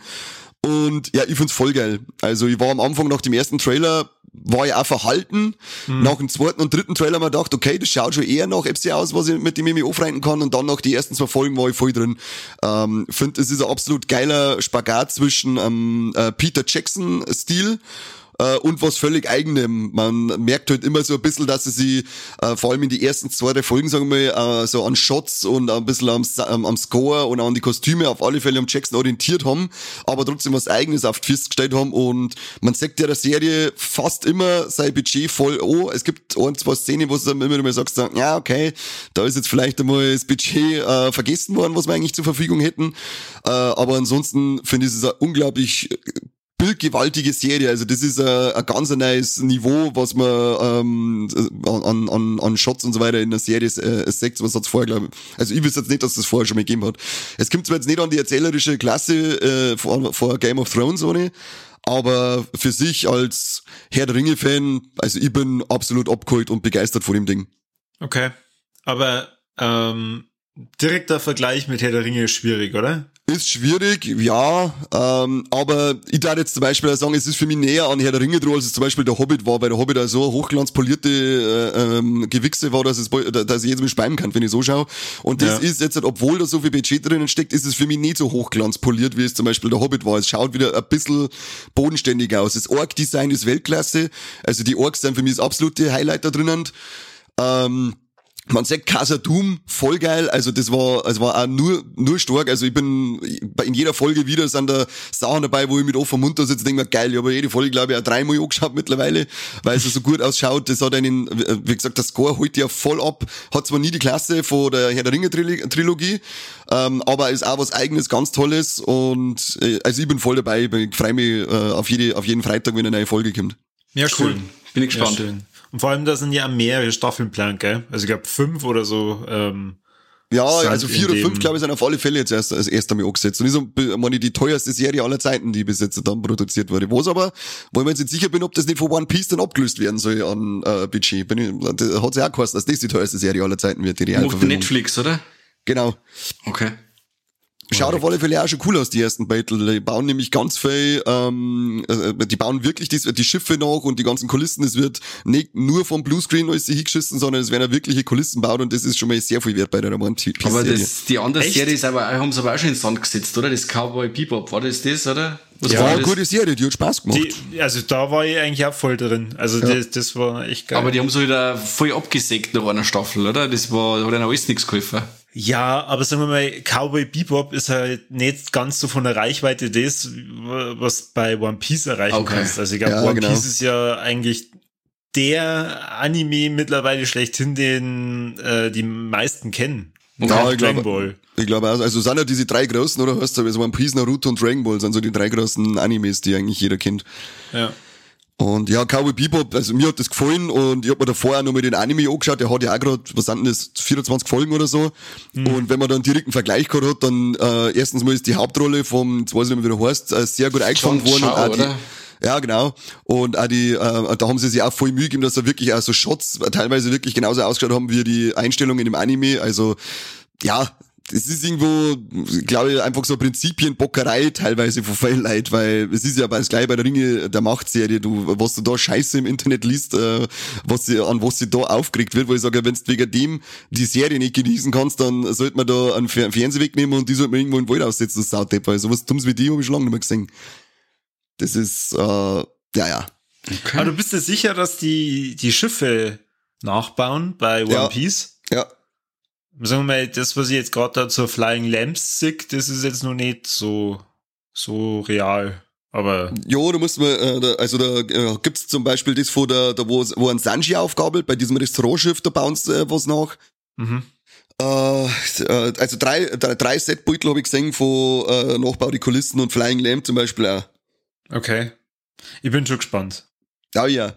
Und ja, ich find's voll geil. Also ich war am Anfang nach dem ersten Trailer, war ich auch verhalten. Nach dem zweiten und dritten Trailer ich gedacht, okay, das schaut schon eher nach FC aus, was ich, mit dem ich aufreiten kann. Und dann nach die ersten zwei Folgen war ich voll drin. Ähm, finde, es ist ein absolut geiler Spagat zwischen ähm, äh, Peter Jackson-Stil äh, und was völlig eigenem. Man merkt halt immer so ein bisschen, dass sie sich äh, vor allem in die ersten zwei, drei Folgen, sagen wir mal, äh, so an Shots und ein bisschen am, am, am Score und an die Kostüme auf alle Fälle am Jackson orientiert haben, aber trotzdem was eigenes auf die Fist gestellt haben und man sagt ja der Serie fast immer sein Budget voll an. Es gibt ein, zwei Szenen, wo du dann immer mal sagst, ja, okay, da ist jetzt vielleicht einmal das Budget äh, vergessen worden, was wir eigentlich zur Verfügung hätten, äh, aber ansonsten finde ich es unglaublich bildgewaltige Serie. Also das ist ein, ein ganz neues Niveau, was man ähm, an, an, an Shots und so weiter in der Serie äh, sieht. Was hat's vorher, glaube ich. Also ich wüsste jetzt nicht, dass das vorher schon mal gegeben hat. Es kommt zwar jetzt nicht an die erzählerische Klasse äh, vor, vor Game of Thrones ohne, aber für sich als Herr der Ringe-Fan, also ich bin absolut abgeholt und begeistert von dem Ding. Okay. Aber ähm, direkter Vergleich mit Herr der Ringe ist schwierig, oder? Ist schwierig, ja, ähm, aber ich darf jetzt zum Beispiel sagen, es ist für mich näher an Herr der Ringe dran, als es zum Beispiel der Hobbit war, weil der Hobbit auch so hochglanzpolierte äh, ähm, Gewichse war, dass, es, dass ich jetzt mal speimen kann, wenn ich so schaue. Und das Ja. ist jetzt, obwohl da so viel Budget drinnen steckt, ist es für mich nicht so hochglanzpoliert, wie es zum Beispiel der Hobbit war. Es schaut wieder ein bisschen bodenständig aus. Das Ork-Design ist Weltklasse, also die Orks sind für mich das absolute Highlight da drinnen. Ähm, man sagt Casa Doom, voll geil, also das war, es war auch nur, nur stark, also ich bin, in jeder Folge wieder sind da Sachen dabei, wo ich mit offenem Mund da sitze und denke mir, geil, ich habe jede Folge, glaube ich, auch dreimal angeschaut mittlerweile, weil es so gut ausschaut, das hat einen, wie gesagt, der Score holt ja voll ab, hat zwar nie die Klasse von der Herr der Ringe Tril- Trilogie, ähm, aber ist auch was eigenes, ganz tolles und, äh, also ich bin voll dabei, ich freue mich äh, auf, jede, auf jeden Freitag, wenn eine neue Folge kommt. Ja, Cool. schön. Bin ich gespannt. Ja, schön. Und vor allem, da sind ja mehrere Staffeln plan, gell? Also ich glaube fünf oder so. Ähm, Ja, also vier oder fünf, glaube ich, sind auf alle Fälle jetzt erst als erst einmal angesetzt. Und ist, so, meine, die teuerste Serie aller Zeiten, die bis jetzt dann produziert wurde. Was aber, wo ich mir jetzt nicht sicher bin, ob das nicht von One Piece dann abgelöst werden soll an äh, Budget. Bin ich, das hat ja auch geheißen, dass das die teuerste Serie aller Zeiten wird, die Macht Realverfilmung. Netflix, oder? Genau. Okay. Schaut auf alle Fälle auch schon cool aus, die ersten Battle. Die bauen nämlich ganz viel, ähm, äh, die bauen wirklich die, die Schiffe nach und die ganzen Kulissen. Es wird nicht nur vom Bluescreen alles hingeschissen, sondern es werden auch wirkliche Kulissen baut und das ist schon mal sehr viel wert bei der One Piece Aber das, die andere Echt? Serie ist aber, haben sie aber auch schon in den Sand gesetzt, oder? Das Cowboy Bebop, war das das, oder? Was Das war war eine das? gute Serie, die hat Spaß gemacht. die, also da war ich eigentlich auch voll drin. Also das, das war echt geil. Aber die haben so wieder voll abgesägt nach einer Staffel, oder? Das war, da hat ihnen alles nichts geholfen. Ja, aber sagen wir mal, Cowboy Bebop ist halt nicht ganz so von der Reichweite das, was bei One Piece erreichen Okay. kannst. Also ich glaube, Ja, One genau. Piece ist ja eigentlich der Anime mittlerweile schlechthin, den äh, die meisten kennen. Und Ja, auch ich Dragon glaube- Ball. Ich glaube auch, also sind ja diese drei großen, oder hast du, also One Piece, Naruto und Dragon Ball sind so die drei großen Animes, die eigentlich jeder kennt. Ja. Und ja, Cowboy Bebop, also mir hat das gefallen und ich hab mir davor auch nochmal den Anime angeschaut, der hat ja auch gerade, was sind denn das, 24 Folgen oder so. Mhm. Und wenn man dann direkt einen Vergleich gehabt hat, dann äh, erstens mal ist die Hauptrolle vom, jetzt weiß ich nicht mehr, wie der heißt, äh, sehr gut eingefangen worden. und Chow, auch ja, genau. Und auch die, äh, da haben sie sich auch voll Mühe gegeben, dass da wirklich auch so Shots teilweise wirklich genauso ausgeschaut haben wie die Einstellungen im Anime. Also, ja, das ist irgendwo, glaube ich, einfach so Prinzipienbockerei teilweise von Leuten, weil es ist ja bei, gleich bei der Ringe der Machtserie, du, was du da Scheiße im Internet liest, äh, was sie, an was sie da aufgeregt wird, wo ich sage, wenn du wegen dem die Serie nicht genießen kannst, dann sollte man da einen Fer- Fernseher wegnehmen und die sollte man irgendwo in den Wald aussetzen, das Sautepp, weil sowas Dummes wie die habe ich schon lange nicht mehr gesehen. Das ist, äh, ja, ja. Aber du bist dir sicher, dass die die Schiffe nachbauen bei One Ja. Piece? Sagen wir mal, das, was ich jetzt gerade da zur Flying Lamps sehe, das ist jetzt noch nicht so, so real. Aber Ja, da muss man, äh, da, also da äh, gibt's zum Beispiel das, wo, der, da, wo, wo ein Sanji aufgabelt, bei diesem Restaurantschiff, da bauen sie äh, was nach. mhm. Äh, äh, also drei, drei, drei Setbeutel habe ich gesehen von äh, Nachbau die Kulissen und Flying Lamp zum Beispiel auch. okay. Ich bin schon gespannt. Ja, ja.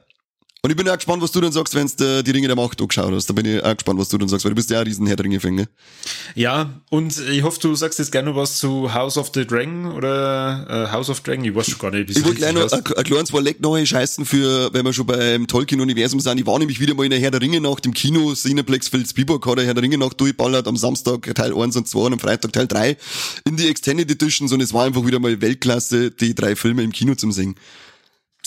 Und ich bin auch gespannt, was du dann sagst, wenn du die Ringe der Macht angeschaut hast. Da bin ich auch gespannt, was du dann sagst, weil du bist ja auch ein riesen Herr der? Ja, und ich hoffe, du sagst jetzt gerne noch was zu House of the Dragon oder äh, House of Dragon. Ich weiß schon gar nicht, wie Ich wollte gleich noch ein, kleines Wort neu scheißen für, wenn wir schon beim Tolkien-Universum sind. Ich war nämlich wieder mal in der Herr der Ringe Nacht im Kino. Cineplex Phil Spielberg hat der Herr der Ringe Nacht durchballert am Samstag Teil 1 und 2 und am Freitag Teil 3 in die Extended Editions und es war einfach wieder mal Weltklasse, die drei Filme im Kino zum Singen.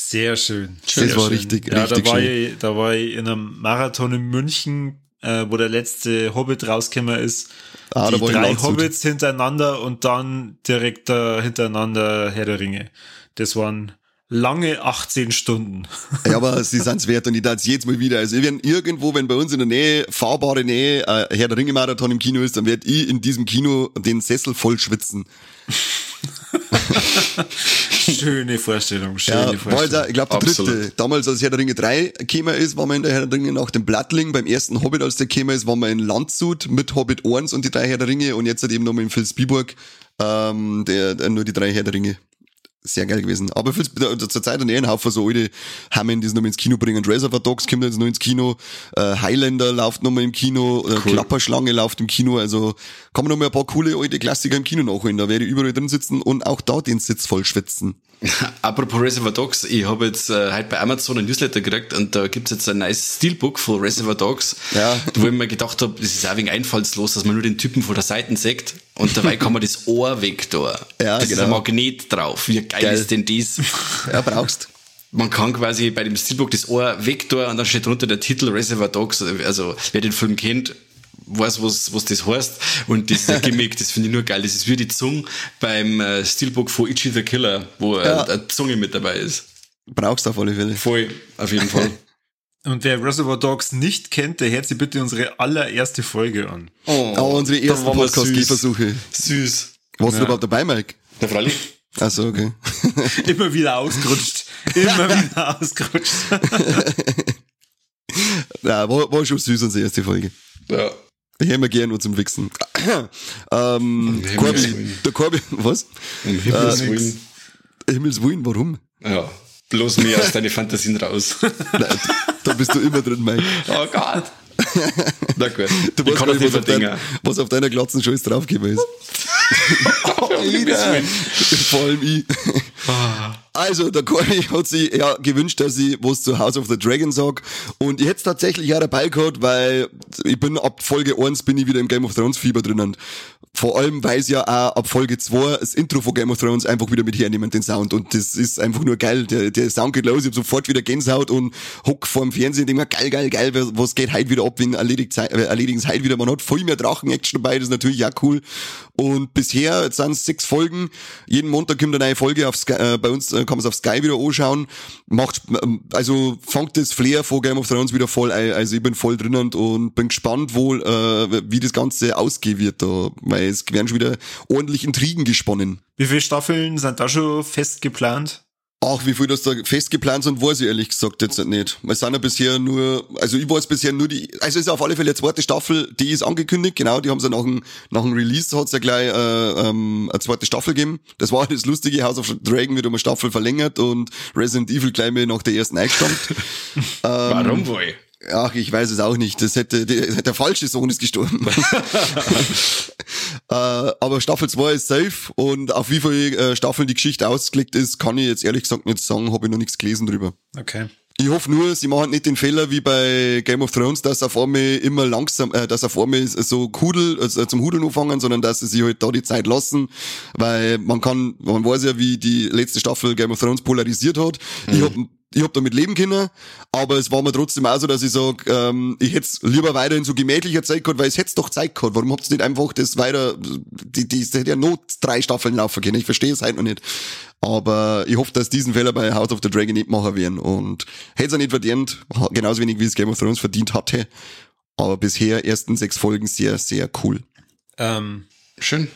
Sehr schön. Das Sehr war schön. richtig, ja, richtig da war schön. Ich, da war ich in einem Marathon in München, äh, wo der letzte Hobbit rausgekommen ist. Ah, die drei. Hobbits hintereinander und dann direkt da hintereinander Herr der Ringe. Das waren lange 18 Stunden. Ja, aber sie sind's wert und ich darf jetzt mal wieder. Also, wenn irgendwo, wenn bei uns in der Nähe, fahrbare Nähe, äh, Herr der Ringe Marathon im Kino ist, dann werd ich in diesem Kino den Sessel voll schwitzen. Schöne Vorstellung, schöne Ja, war Vorstellung. jetzt auch, ich glaube, der Absolut. dritte. Damals, als Herr der Ringe 3 gekommen ist, waren wir in der Herr der Ringe nach dem Blattling. Beim ersten Hobbit, als der gekommen ist, waren wir in Landshut mit Hobbit 1 und die drei Herr der Ringe und jetzt halt eben nochmal in Phil Spielberg, ähm, der, der, nur die drei Herr der Ringe. Sehr geil gewesen. Aber Sp- zur Zeit an einen Haufen so alte Hammern, die es nochmal ins Kino bringen. Reservoir Dogs kommt jetzt noch ins Kino. Äh, Highlander läuft nochmal im Kino. Cool. Klapperschlange läuft im Kino. Also kann man nochmal ein paar coole alte Klassiker im Kino nachholen. Da werde ich überall drin sitzen und auch da den Sitz voll schwitzen. Apropos Reservoir Dogs, ich habe jetzt äh, heute bei Amazon ein Newsletter gekriegt und da gibt's jetzt ein nice Steelbook von Reservoir Dogs, Ja. wo ich mir gedacht habe, das ist auch wegen einfallslos, dass man nur den Typen von der Seite sieht und dabei kann man das Ohr weg da. Ja, das ist genau. ein Magnet drauf. Wie geil, Geil. ist denn das? Ja, brauchst. Man kann quasi bei dem Steelbook das Ohr weg da und dann steht drunter der Titel Reservoir Dogs. Also wer den Film kennt, weiß, was, was das heißt. Und das Gimmick, das finde ich nur geil. Das ist wie die Zunge beim äh, Steelbook von Itchy the Killer, wo äh, Ja. eine Zunge mit dabei ist. Brauchst auf alle Fälle. Voll, auf jeden Fall. Und wer Reservoir Dogs nicht kennt, der hört sich bitte unsere allererste Folge an. Oh, Aber unsere ersten. Podcast-Gehversuche. Süß. Warst du überhaupt dabei, Mike? Der Freilich? Achso, okay. Immer wieder ausgerutscht. Immer wieder ausgerutscht. ja, war, war schon süß, unsere erste Folge. Ja. Ich hätte mir gern nur zum Wichsen. ähm, Corby, der Corby, was? Um Himmels Äh, Willen. Himmels Willen, warum? Ja. Bloß mehr aus deinen Fantasien raus. Nein, da bist du immer drin, Mike. Oh Gott. Na gut. Du ich weißt nicht, was auf, dein, was auf deiner glatzen Scheiß draufgekommen ist. Vor allem ich. Also, der Corey hat sich ja gewünscht, dass ich was zu House of the Dragon sag. Und ich hätte es tatsächlich auch dabei gehabt, weil ich bin ab Folge 1 bin ich wieder im Game of Thrones Fieber drinnen. Vor allem, weil es ja auch ab Folge 2 das Intro von Game of Thrones einfach wieder mit hernehmen, den Sound. Und das ist einfach nur geil. Der, der Sound geht los, ich hab sofort wieder Gänsehaut und hock vor dem Fernsehen und denk mir, geil, geil, geil, was- geht heute wieder ab, wenn erledigt, äh, erledigen heute wieder. Man hat viel mehr Drachen-Action dabei, das ist natürlich auch cool. Und bisher, jetzt sind es sechs Folgen, jeden Montag kommt eine neue Folge auf Sky, äh, bei uns äh, kann man es auf Sky wieder anschauen. Macht, ähm, also fängt das Flair von Game of Thrones wieder voll ein. Also ich bin voll drinnen und bin gespannt wohl, äh, wie das Ganze ausgehen wird da, weil es werden schon wieder ordentlich Intrigen gesponnen. Wie viele Staffeln sind da schon fest geplant? Ach, wie viel das da fest geplant sind, weiß ich ehrlich gesagt jetzt nicht. Es sind ja bisher nur, also ich weiß bisher nur die, also es ist auf alle Fälle die zweite Staffel, die ist angekündigt, genau, die haben sie nach dem, nach dem Release hat's ja gleich äh, ähm, eine zweite Staffel gegeben. Das war das Lustige, House of Dragon wird um eine Staffel verlängert und Resident Evil gleich mal nach der ersten eingestammt. Warum wohl? Ach, ich weiß es auch nicht. Das hätte, der, der falsche Sohn ist gestorben. äh, aber Staffel 2 ist safe und auf wie viele äh, Staffeln die Geschichte ausgelegt ist, kann ich jetzt ehrlich gesagt nicht sagen, habe ich noch nichts gelesen drüber. Okay. Ich hoffe nur, sie machen nicht den Fehler wie bei Game of Thrones, dass auf einmal immer langsam, äh, dass auf einmal so Kudel, also zum Hudeln anfangen, sondern dass sie sich halt da die Zeit lassen, weil man kann, man weiß ja, wie die letzte Staffel Game of Thrones polarisiert hat. Ich hab ich hab damit leben können, aber es war mir trotzdem auch so, dass ich sag, ähm, ich hätte lieber weiter in so gemächlicher Zeit gehabt, weil es hätte doch Zeit gehabt. Warum habt ihr nicht einfach das weiter, die, die, es hätte ja noch drei Staffeln laufen können. Ich verstehe es halt noch nicht. Aber ich hoffe, dass diesen Fehler bei House of the Dragon nicht machen werden. Und hätte es auch nicht verdient, genauso wenig wie es Game of Thrones verdient hatte. Aber bisher ersten sechs Folgen sehr, sehr cool. Ähm, Schön.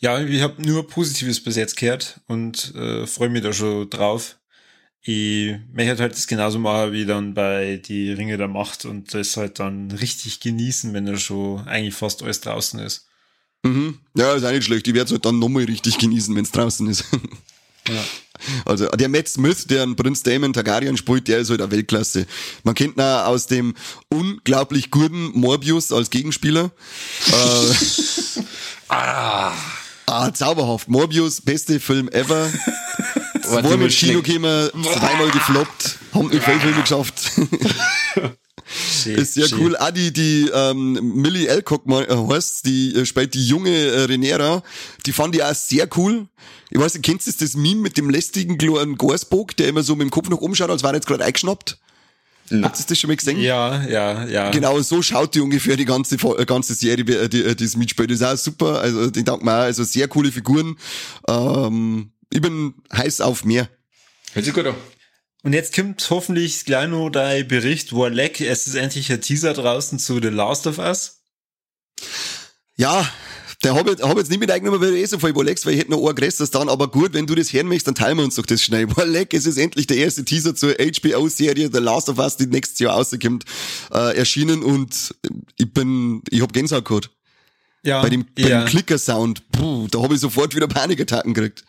ja, ich habe nur Positives bis jetzt gehört und äh, freue mich da schon drauf. Ich möchte halt das genauso machen wie dann bei die Ringe der Macht und das halt dann richtig genießen, wenn da schon eigentlich fast alles draußen ist. Mhm. Ja, ist auch nicht schlecht. Ich werde es halt dann nochmal richtig genießen, wenn es draußen ist. Ja. Also der Matt Smith, der einen Prinz Damon Targaryen spielt, der ist halt eine Weltklasse. Man kennt ihn auch aus dem unglaublich guten Morbius als Gegenspieler. äh, ah, zauberhaft. Morbius, beste Film ever. Warte, Zweimal wie ins Kino gekommen, zweimal gefloppt, haben nicht viele Filme geschafft. Schön, ist sehr schön. cool. Auch die, die ähm, Millie Alcock äh, heißt, die äh, spielt die junge äh, Renera, die fand ich auch sehr cool. Ich weiß nicht, kennst du das, Meme mit dem lästigen kleinen Gorsburg, der immer so mit dem Kopf noch umschaut, als wäre er jetzt gerade eingeschnappt? Habt ihr das schon mal gesehen? Ja, ja, ja. Genau, so schaut die ungefähr die ganze, äh, ganze Serie, äh, die, äh, das mitspielt. Das ist auch super. Also, ich danke mir auch. Also, sehr coole Figuren. Ähm, ich bin heiß auf mehr. Hört sich gut an. Und jetzt kommt hoffentlich gleich noch dein Bericht, wo leck, es ist endlich ein Teaser draußen zu The Last of Us. Ja, der hab ich, hab jetzt nicht mit eingenommen, weil du eh so viel überlegst, weil ich hätte noch ein größeres dann, aber gut, wenn du das hören möchtest, dann teilen wir uns doch das schnell. Boah, leck, es ist endlich der erste Teaser zur HBO-Serie The Last of Us, die nächstes Jahr rauskommt, äh, erschienen und ich bin, ich hab Gänsehaut gehabt. Ja, Bei dem, bei ja. dem Klicker-Sound, puh, da hab ich sofort wieder Panikattacken gekriegt.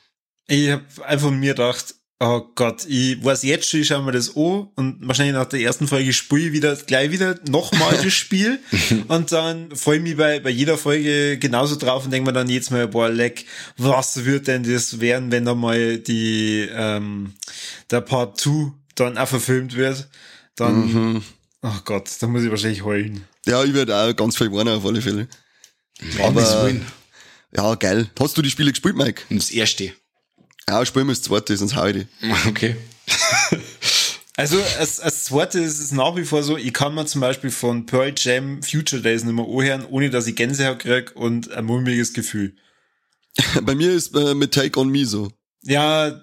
Ich hab einfach mir gedacht, oh Gott, ich weiß jetzt schon, ich schau mir das an und wahrscheinlich nach der ersten Folge spiele ich wieder, gleich wieder nochmal das Spiel und dann freue ich mich bei, bei jeder Folge genauso drauf und denke mir dann jetzt mal, boah, leck, was wird denn das werden, wenn da mal die, ähm, der Part 2 dann auch verfilmt wird, dann, oh Gott, da muss ich wahrscheinlich heulen. Ja, ich werde auch ganz viel warnen auf alle Fälle. Aber Aber, ja, geil. Hast du die Spiele gespielt, Mike? das erste. Ja, spielen wir das zweite, sonst hau ich die. Okay. Also als, als zweite ist es nach wie vor so, ich kann mir zum Beispiel von Pearl Jam Future Days nicht mehr anhören, ohne dass ich Gänsehaut krieg und ein mulmiges Gefühl. Bei mir ist äh, mit Take on Me so. Ja,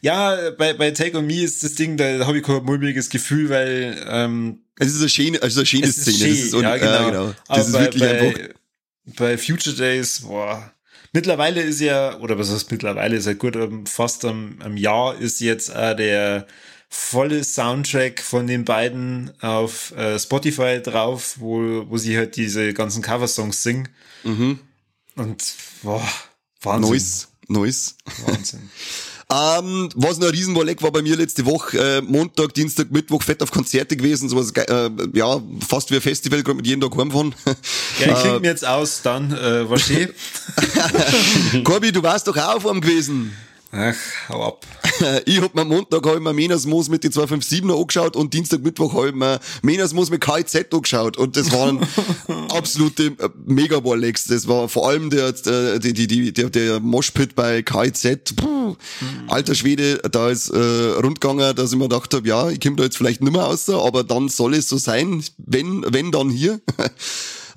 ja, bei, bei Take on Me ist das Ding, da habe ich kein mulmiges Gefühl, weil ähm, Es ist eine schöne, also eine schöne es ist Szene. schön, das ist un- ja, genau. Äh, genau. Das Aber ist bei, wirklich bei, einfach. bei Future Days, boah. Mittlerweile ist ja, oder was heißt mittlerweile, seit gut ähm, fast am, am Jahr ist jetzt äh, der volle Soundtrack von den beiden auf äh, Spotify drauf, wo, wo sie halt diese ganzen Coversongs singen. Mhm. Und boah, Wahnsinn. Nice, nice. Wahnsinn. Ähm, was noch ein Riesenwolleck war bei mir letzte Woche, äh, Montag, Dienstag, Mittwoch, fett auf Konzerte gewesen, sowas, äh, ja, fast wie ein Festival, gerade mit jedem Tag heimfahren. Ja, ich klingt mir jetzt aus, dann, äh, was. Corby, du warst doch auch auf einem gewesen. Ach, hau ab. Ich hab mir am Montag hab ich mir Menasmoos mit den 257er angeschaut und Dienstag, Mittwoch hab ich mir Menasmoos mit KZ angeschaut und das waren absolute äh, mega Warlegs. Das war vor allem der, der, die, die, der, der Moshpit bei KZ. Puh, alter Schwede, da ist äh, rundgegangen, dass ich mir gedacht hab, ja, ich komm da jetzt vielleicht nimmer raus, aber dann soll es so sein, wenn, wenn dann hier.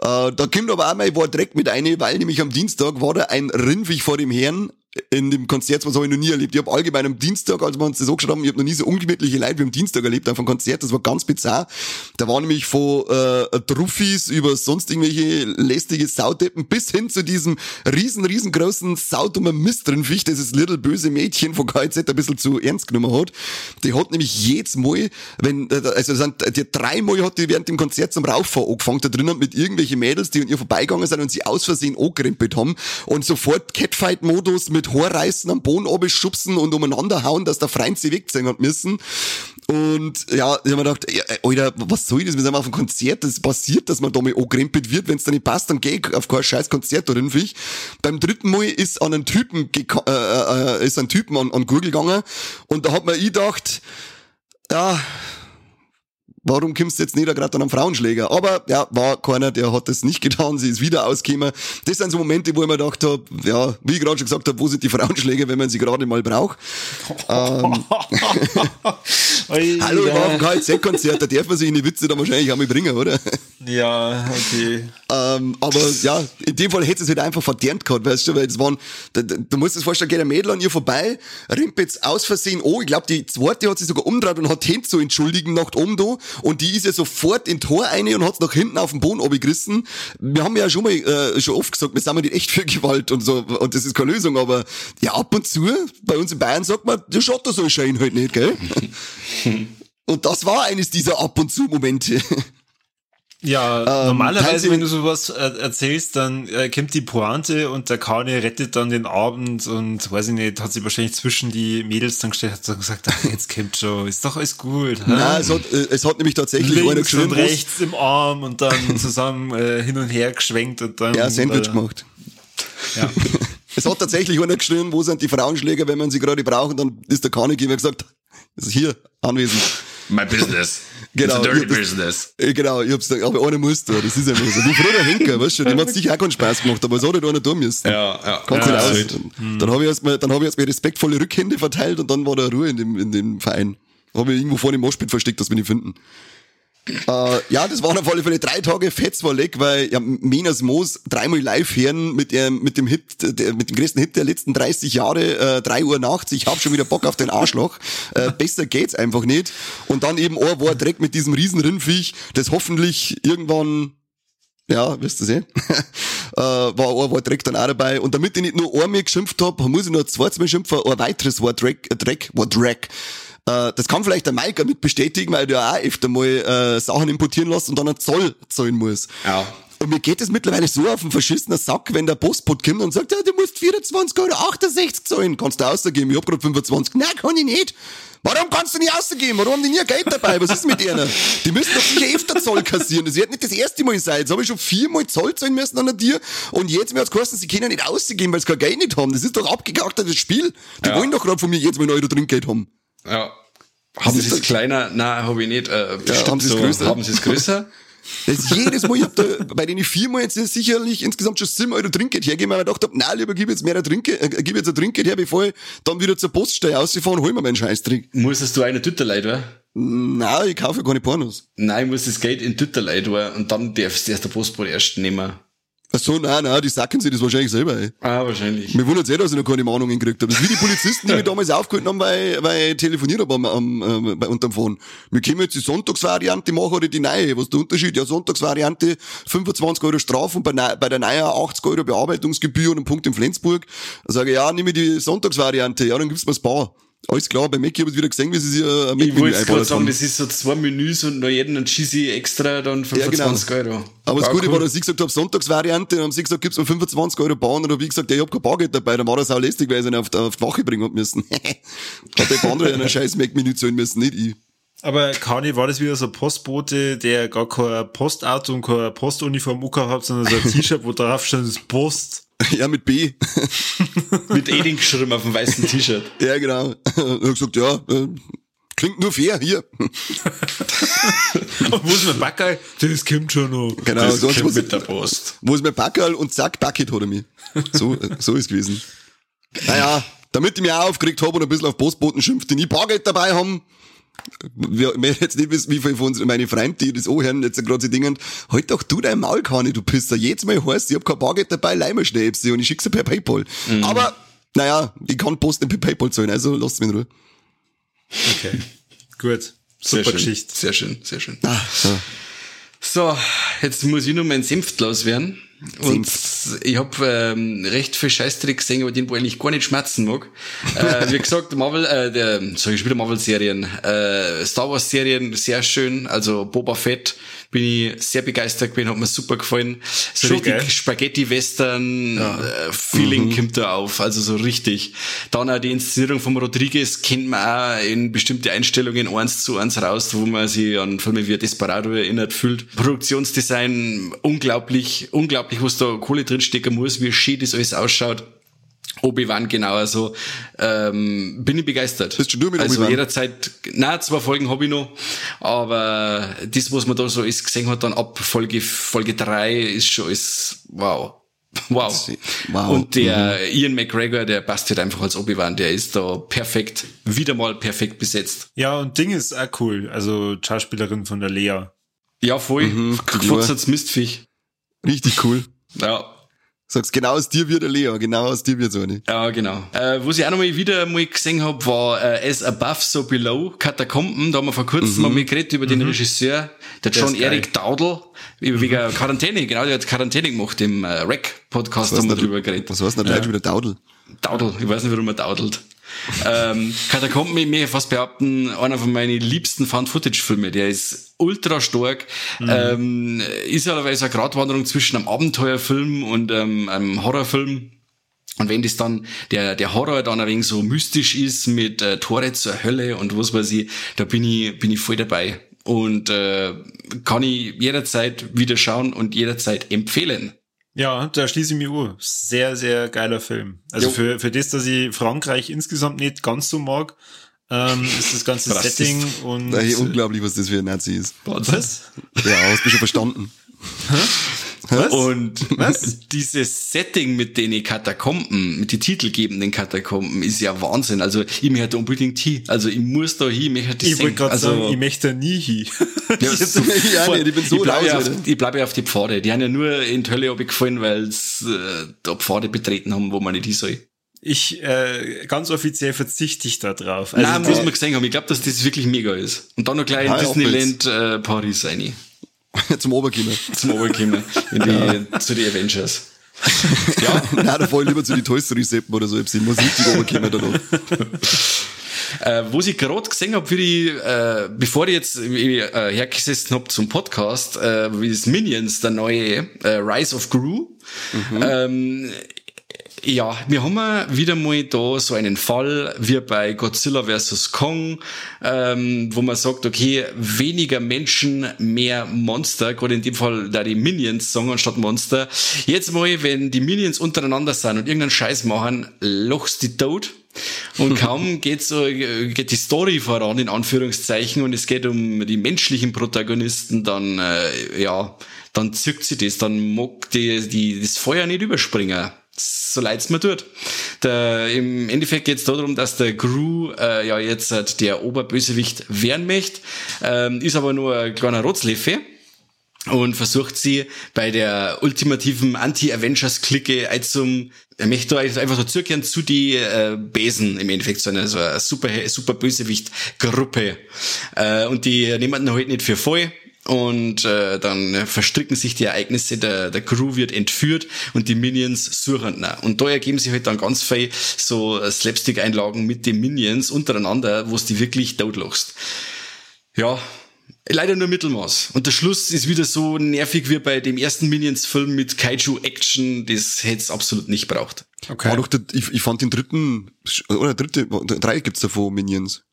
Äh, da kommt aber auch mal war direkt mit eine, weil nämlich am Dienstag war da ein Rindwig vor dem Herrn in dem Konzert, was habe ich noch nie erlebt. Ich habe allgemein am Dienstag, als wir uns das angeschaut haben, ich habe noch nie so ungemütliche Leute wie am Dienstag erlebt auf einem Konzert. Das war ganz bizarr. Da waren nämlich von äh, Truffis über sonst irgendwelche lästige Saudeppen bis hin zu diesem riesen, riesengroßen saudummer Mistrinficht, das das little böse Mädchen von KZ ein bisschen zu ernst genommen hat. Die hat nämlich jedes Mal, wenn, äh, also sind, die dreimal hat die während dem Konzert zum Rauffahren angefangen da drinnen mit irgendwelchen Mädels, die an ihr vorbeigegangen sind und sie aus Versehen angerempelt haben und sofort Catfight-Modus mit mit Haarreißen am Boden schubsen und umeinander hauen, dass der Freund sie wegziehen hat müssen. Und ja, ich hab mir gedacht, ey, Alter, was soll das? Wir sind auf einem Konzert, das passiert, dass man da mal angerempelt wird. Wenn es dann nicht passt, dann geh ich auf kein scheiß Konzert oder ich. Beim dritten Mal ist an einen Typen, äh, äh, ist ein Typen an, an Google gegangen und da hat man ich gedacht, ja, warum kommst du jetzt nicht gerade an einem Frauenschläger? Aber ja, war keiner, der hat das nicht getan, sie ist wieder ausgekommen. Das sind so Momente, wo ich mir gedacht habe, ja, wie ich gerade schon gesagt habe, wo sind die Frauenschläger, wenn man sie gerade mal braucht? ähm, Hallo, ich war auf dem KZ-Konzert, da darf man sich in die Witze dann wahrscheinlich auch mal bringen, oder? Ja, okay. ähm, aber ja, in dem Fall hätte es halt einfach verdient gehabt, weißt du, weil es waren, du, du musst dir vorstellen, geht ein Mädel an ihr vorbei, rimpelt aus Versehen, oh, ich glaube, die zweite hat sich sogar umgedreht und hat Hände zu entschuldigen nach oben da und die ist ja sofort in Tor eine und hat's nach hinten auf den Boden abgerissen. Wir haben ja schon mal äh, schon oft gesagt, wir sind nicht echt für Gewalt und so und das ist keine Lösung, aber ja ab und zu bei uns in Bayern sagt man, der Schotter soll scheinen halt nicht, gell? und das war eines dieser ab und zu Momente. Ja, ähm, normalerweise, wenn du sowas äh, erzählst, dann äh, kommt die Pointe und der Kane rettet dann den Abend und weiß ich nicht, hat sich wahrscheinlich zwischen die Mädels dann gestellt, hat dann gesagt, ach, jetzt kommt schon, ist doch alles gut. Nein, es hat, äh, es hat nämlich tatsächlich Links einer geschrieben. Und rechts im Arm und dann zusammen äh, hin und her geschwenkt und dann. Ja, Sandwich äh, gemacht. Ja. es hat tatsächlich einer geschrieben, wo sind die Frauenschläger, wenn man sie gerade braucht, und dann ist der Kane gesagt, ist hier anwesend. My business. Genau. It's a dirty business. Genau, ich hab's gesagt, aber einer muss da, das ist ja so. Wie früher der Henker, weißt du, dem hat's sicher auch keinen Spaß gemacht, aber es hat halt einer tun müssen. Ja, ja. Ganz ja, aus. Dann, dann habe ich erstmal, dann habe ich erstmal respektvolle Rückhände verteilt und dann war da Ruhe in dem, in dem Verein. Habe ich irgendwo vor dem Moschpit versteckt, dass wir nicht finden. Äh, ja, das waren auf alle Fälle drei Tage Fetzwalleck, weil ja, Menas Moos dreimal live hören mit, dem mit dem Hit, der, mit dem größten Hit der letzten 30 Jahre, äh, 3 Uhr nachts, ich hab schon wieder Bock auf den Arschloch. Äh, besser geht's einfach nicht. Und dann eben ein war direkt mit diesem riesen Rindviech, das hoffentlich irgendwann ja, wisst ihr sehen. äh, war ein Wort Dreck dann auch dabei. Und damit ich nicht nur einmal geschimpft hab, muss ich noch ein zweites Mal schimpfen, ein weiteres Wort Dreck, Dreck, Wort Dreck. Äh, das kann vielleicht der Mike mit bestätigen, weil du ja auch öfter mal äh, Sachen importieren lässt und dann einen Zoll zahlen muss. Ja. Und mir geht es mittlerweile so auf den verschissenen Sack, wenn der Postbot kommt und sagt, ja, du musst 24 oder 68 zahlen. Kannst du ausgeben? Ich hab grad 25. Nein, kann ich nicht. Warum kannst du nicht ausgeben? Warum haben die nie Geld dabei? Was ist mit ihnen? Die müssen doch sicher öfter Zoll kassieren. Das wird nicht das erste Mal sein. Jetzt habe ich schon viermal Zoll zahlen müssen an dir und jetzt mir hat's geheißen, sie können nicht ausgeben, weil sie kein Geld nicht haben. Das ist doch abgekachtetes Spiel. Die ja. wollen doch gerade von mir jetzt mal einen Euro Trinkgeld haben. Ja. Haben Sie es kleiner? Nein, habe ich nicht. Äh, ja, haben Sie es so, größer? Haben Sie es größer? Das ist jedes Mal, ich hab da, bei denen viermal jetzt sicherlich insgesamt schon 7 Euro Trinkgeld hergeben, weil ich gedacht hab, nein, lieber gib jetzt mehr Trinkgeld, äh, gib jetzt ein Trinkgeld her, bevor ich dann wieder zur Poststelle ausfahren, hol mir meinen Scheißtrick. Musstest du eine Tütterleid, wa? Nein, ich kaufe keine Pornos. Nein, ich muss das Geld in Tütterleid, und dann darfst du erst der Postbote erst nehmen. Ach so, nein, nein, die sacken sich das wahrscheinlich selber, ey. Ah, wahrscheinlich. Mir wundert eh, dass ich noch keine Mahnungen gekriegt habe. Das ist wie die Polizisten, die mich damals aufgehalten haben, weil, weil ich telefoniert habe am, am, äh, bei, unterm Phone. Wir können jetzt die Sonntagsvariante machen oder die neue. Was ist der Unterschied? Ja, Sonntagsvariante, 25 Euro Strafe und bei, bei der neuen 80 Euro Bearbeitungsgebühr und ein Punkt in Flensburg. Da sage ich, ja, nehme ich die Sonntagsvariante. Ja, dann gibt's mir das Bar. Alles klar, bei habe ich wieder gesehen, wie sie sich ein Ich wollte gerade sagen, haben. das ist so zwei Menüs und noch jeden einen Cheesy extra dann 25 Euro. Aber das Ja, Gute cool. war, dass ich gesagt habe, Sonntagsvariante, dann haben sie gesagt, gibt's mir 25 Euro Bahn, und hab ich gesagt, ja, ich hab kein Bargeld dabei, dann war das auch lästig, weil ich ihn auf, auf die Wache bringen hab müssen. Hat der andere einen scheiß Mac-Menü zahlen müssen, nicht ich. Aber Kani, war das wieder so ein Postbote, der gar kein Postauto und keine Postuniform gehabt hat, sondern so ein T-Shirt, wo drauf stand, das Post. Ja, mit B. Mit Eding geschrieben auf dem weißen T-Shirt. ja, genau. Und hab gesagt, ja, äh, klingt nur fair, hier. Und wo ist mein Backerl? Das kommt schon noch. Genau, Das sonst kommt mit der Post. wo ist mein Packerl und zack, Bucket hat er mich. So, äh, so ist gewesen. Naja, damit ich mich auch aufgeregt habe und ein bisschen auf Postboten schimpft, die nie Bargeld dabei haben, wir, wir jetzt nicht wissen, wie viele von uns, meine Freunde, die das anhören, jetzt gerade sie dingen, halt doch du dein Maul, Kani, du Pisser. Jedes Mal heißt, ich hab kein Bargeld dabei, leih mir schnell sie und ich schick's dir per Paypal. Aber, naja, ich kann Post nicht per Paypal zahlen, also lasst mich in Ruhe. Okay. Gut. Sehr Super schön. Geschichte. Sehr schön, sehr schön. Ah, so. So, jetzt muss ich nur meinen Senf loswerden. Und ich hab ähm, recht viel Scheißdreck gesehen, aber den, wo ich eigentlich gar nicht schmerzen mag. äh, wie gesagt, Marvel, äh, der, sag ich wieder Marvel-Serien, äh, Star Wars-Serien, sehr schön. Also Boba Fett bin ich sehr begeistert gewesen, hat mir super gefallen. So Schon richtig. Spaghetti-Western-Feeling Mhm. kommt da auf, also so richtig. Dann auch die Inszenierung von Rodriguez kennt man auch in bestimmte Einstellungen eins zu eins raus, wo man sich an Filme wie Desperado erinnert fühlt. Produktionsdesign unglaublich, unglaublich, was da Kohle drinstecken muss, wie schön das alles ausschaut. Obi-Wan genauer so. Ähm, bin ich begeistert. Bist du nur mit also Obi-Wan? jederzeit, na zwei Folgen habe ich noch, aber das, was man da so ist, gesehen hat, dann ab Folge, Folge drei ist schon ist, wow. Wow. Wow. Und der Ian McGregor, der passt halt einfach als Obi-Wan, der ist da perfekt, wieder mal perfekt besetzt. Ja, und Ding ist auch cool. Also, Schauspielerin von der Lea. Ja, voll. Mhm, Mistviech. Richtig cool. Ja, Sagst, genau aus dir wird der Leo, genau aus dir wird so eine. Ja, genau. Äh, was ich auch noch mal wieder mal gesehen hab, war äh, As Above, So Below, Katakomben. Da haben wir vor kurzem mal geredet über den Regisseur, der John. Erik Daudel, wegen Quarantäne, genau, der hat Quarantäne gemacht im äh, Rec-Podcast, haben wir drüber geredet. Was heißt denn da ja. wieder Daudel? Daudel, ich weiß nicht, warum er daudelt. Ähm, Katakomben, ich möchte fast behaupten, einer von meinen liebsten Found-Footage-Filme. Der ist ultra stark, ähm, ist allerdings eine Gratwanderung zwischen einem Abenteuerfilm und ähm, einem Horrorfilm. Und wenn das dann, der, der Horror dann ein wenig so mystisch ist mit äh, Tore zur Hölle und was weiß ich, da bin ich, bin ich voll dabei. Und äh, kann ich jederzeit wieder schauen und jederzeit empfehlen. Ja, da schließe ich mich an. Sehr, sehr geiler Film. Also Jo. für, für das, dass ich Frankreich insgesamt nicht ganz so mag, ähm, ist das ganze Rassist. Setting und Ey, unglaublich, was das für ein Nazi ist. was? Ja, hast du schon verstanden. Und dieses Setting mit den Katakomben, mit den titelgebenden Katakomben, ist ja Wahnsinn. Also ich möchte unbedingt hin. Also ich muss da hin, ich möchte Ich wollte gerade also, sagen, ich möchte nie hin. ja, Ja, nee, ich bin so ich bleibe ja, auf- ich bleib ja auf die Pfade. Die haben ja nur in die Hölle abgefallen, weil sie äh, da Pfade betreten haben, wo man nicht hin soll. Ich, äh, ganz offiziell verzichte ich da drauf. Also Nein, muss man gesehen haben. Ich glaube, dass das wirklich mega ist. Und dann noch gleich in ja, Disneyland äh, Paris rein. Zum Oberkimmer. Zum Oberkommen. In die, zu den Avengers. Ja. Nein, da fahr ich lieber zu den Toy Story Seppen oder so. Ich muss richtig Oberkimmer da noch. Äh, was ich gerade gesehen habe, wie ich, äh, bevor ich jetzt äh, hergesessen hab zum Podcast, äh, wie das Minions, der neue äh, Rise of Gru. Ähm, ja, wir haben ja wieder mal da so einen Fall wie bei Godzilla vs. Kong, ähm, wo man sagt, okay, weniger Menschen, mehr Monster, gerade in dem Fall da die Minions sagen anstatt Monster. Jetzt mal, wenn die Minions untereinander sind und irgendeinen Scheiß machen, lochst die tot. Und kaum geht so, äh, geht die Story voran, in Anführungszeichen, und es geht um die menschlichen Protagonisten, dann, äh, ja, dann zückt sie das, dann mag die, die, das Feuer nicht überspringen. So leid's mir tut. Der, Im Endeffekt geht's darum, dass der Gru äh, ja jetzt äh, der Oberbösewicht werden möchte, ähm, ist aber nur ein kleiner Rotzleffe und versucht sie bei der ultimativen Anti-Avengers-Clique zum er möchte da einfach so zurückkehren zu die äh, Besen im Endeffekt, so eine, so eine super, super Bösewicht-Gruppe. Äh, und die nehmen ihn halt nicht für voll. Und äh, dann verstricken sich die Ereignisse, der, der Crew wird entführt und die Minions suchen ihn. Und da ergeben sich halt dann ganz viel so Slapstick-Einlagen mit den Minions untereinander, wo es die wirklich totlachst. Ja, leider nur Mittelmaß. Und der Schluss ist wieder so nervig wie bei dem ersten Minions-Film mit Kaiju-Action, das hätte es absolut nicht braucht. Okay. War doch der, ich, ich fand den dritten, oder dritte, drei gibt's davon Minions.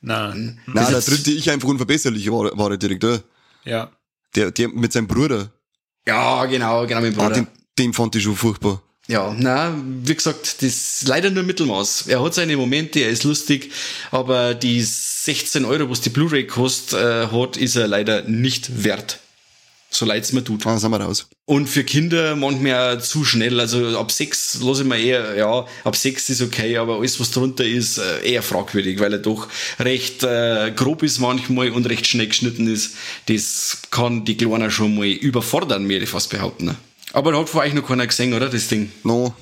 Nein. Nein, der dritte ich einfach unverbesserlich war, war der Direktor. Ja. Der, der mit seinem Bruder. Ja, genau, genau, mit dem Ah, Bruder. den, den fand ich schon furchtbar. Ja, na, wie gesagt, das ist leider nur Mittelmaß. Er hat seine Momente, er ist lustig, aber die 16 Euro, was die Blu-ray kostet, äh, hat, ist er leider nicht wert. So leid's mir tut. Ah, sind wir raus. Und für Kinder manchmal zu schnell. Also ab sechs lasse ich mir eher, ja, ab sechs ist okay, aber alles, was drunter ist, äh, eher fragwürdig, weil er doch recht äh, grob ist manchmal und recht schnell geschnitten ist. Das kann die Kleiner schon mal überfordern, würde ich fast behaupten. Ne? Aber da hat von euch noch keiner gesehen, oder, das Ding? No.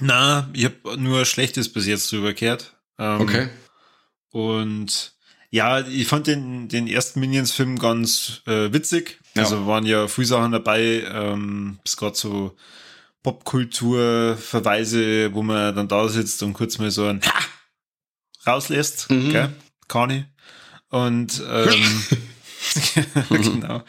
Na, ich habe nur Schlechtes bis jetzt drüber gehört. Ähm, Okay. Und ja, ich fand den, den ersten Minions-Film ganz äh, witzig. Ja. Also waren ja viele Sachen dabei, ähm, bis gerade so Popkultur-Verweise, wo man dann da sitzt und kurz mal so ein Ha! rauslässt. Mhm. Gell? Kann ich. Und ähm, genau.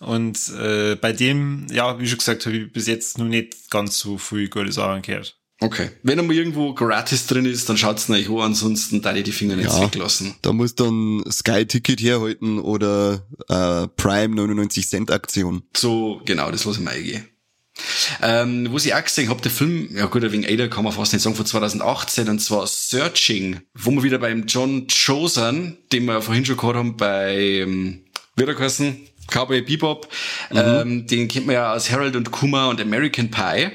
Und äh, bei dem, ja, wie schon gesagt, habe ich bis jetzt noch nicht ganz so viel gute Sachen gehört. Okay. Wenn er mal irgendwo gratis drin ist, dann schaut's euch an, ansonsten da ich die Finger nicht Ja. weglassen. Da muss dann Sky Ticket herhalten oder äh, Prime 99 Cent Aktion. So, genau, das lasse ich mir eingehen. Ähm, wo ich auch gesehen habe, der Film, ja gut, wegen Ada kann man fast nicht sagen, von 2018, und zwar Searching, wo wir wieder beim John Chosen, den wir vorhin schon gehabt haben, bei, ähm, wie hat er geheißen? Cowboy Bebop, ähm, den kennt man ja aus Harold und Kuma und American Pie.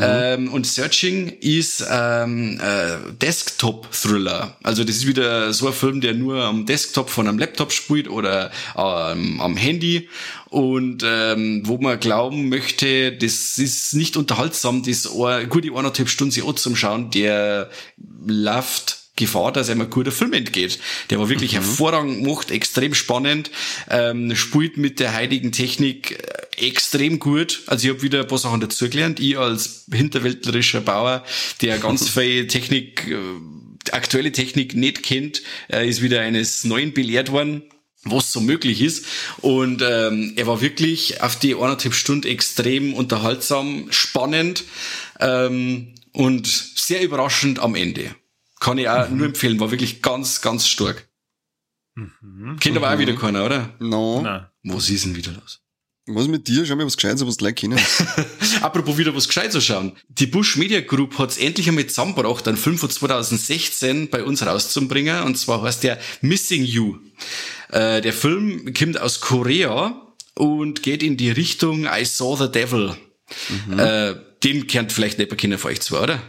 Ähm, und Searching ist ähm, äh, Desktop-Thriller. Also das ist wieder so ein Film, der nur am Desktop von einem Laptop spielt oder ähm, am Handy und ähm, wo man glauben möchte, das ist nicht unterhaltsam, das eine, gute eineinhalb Stunden sich zum Schauen, der läuft Gefahr, dass einem ein guter Film entgeht. Der war wirklich hervorragend gemacht, extrem spannend, ähm, spielt mit der heiligen Technik äh, extrem gut. Also ich habe wieder ein paar Sachen dazugelernt. Ich als hinterwäldlerischer Bauer, der ganz viel Technik, äh, aktuelle Technik nicht kennt, äh, ist wieder eines Neuen belehrt worden was so möglich ist. Und ähm, er war wirklich auf die eineinhalb Stunden extrem unterhaltsam, spannend ähm, und sehr überraschend am Ende. Kann ich auch nur empfehlen, war wirklich ganz, ganz stark. Kennt aber auch wieder keiner, oder? No. Na. Was ist denn wieder los? Was mit dir? Schau mal was Gescheites, was du gleich kennen. Apropos wieder was gescheit zu schauen. Die Bush Media Group hat's endlich einmal zusammengebracht, einen Film von 2016 bei uns rauszubringen. Und zwar heißt der Missing You. Äh, der Film kommt aus Korea und geht in die Richtung I Saw the Devil. Äh, den kennt vielleicht nicht mehr keiner von euch zwei, oder?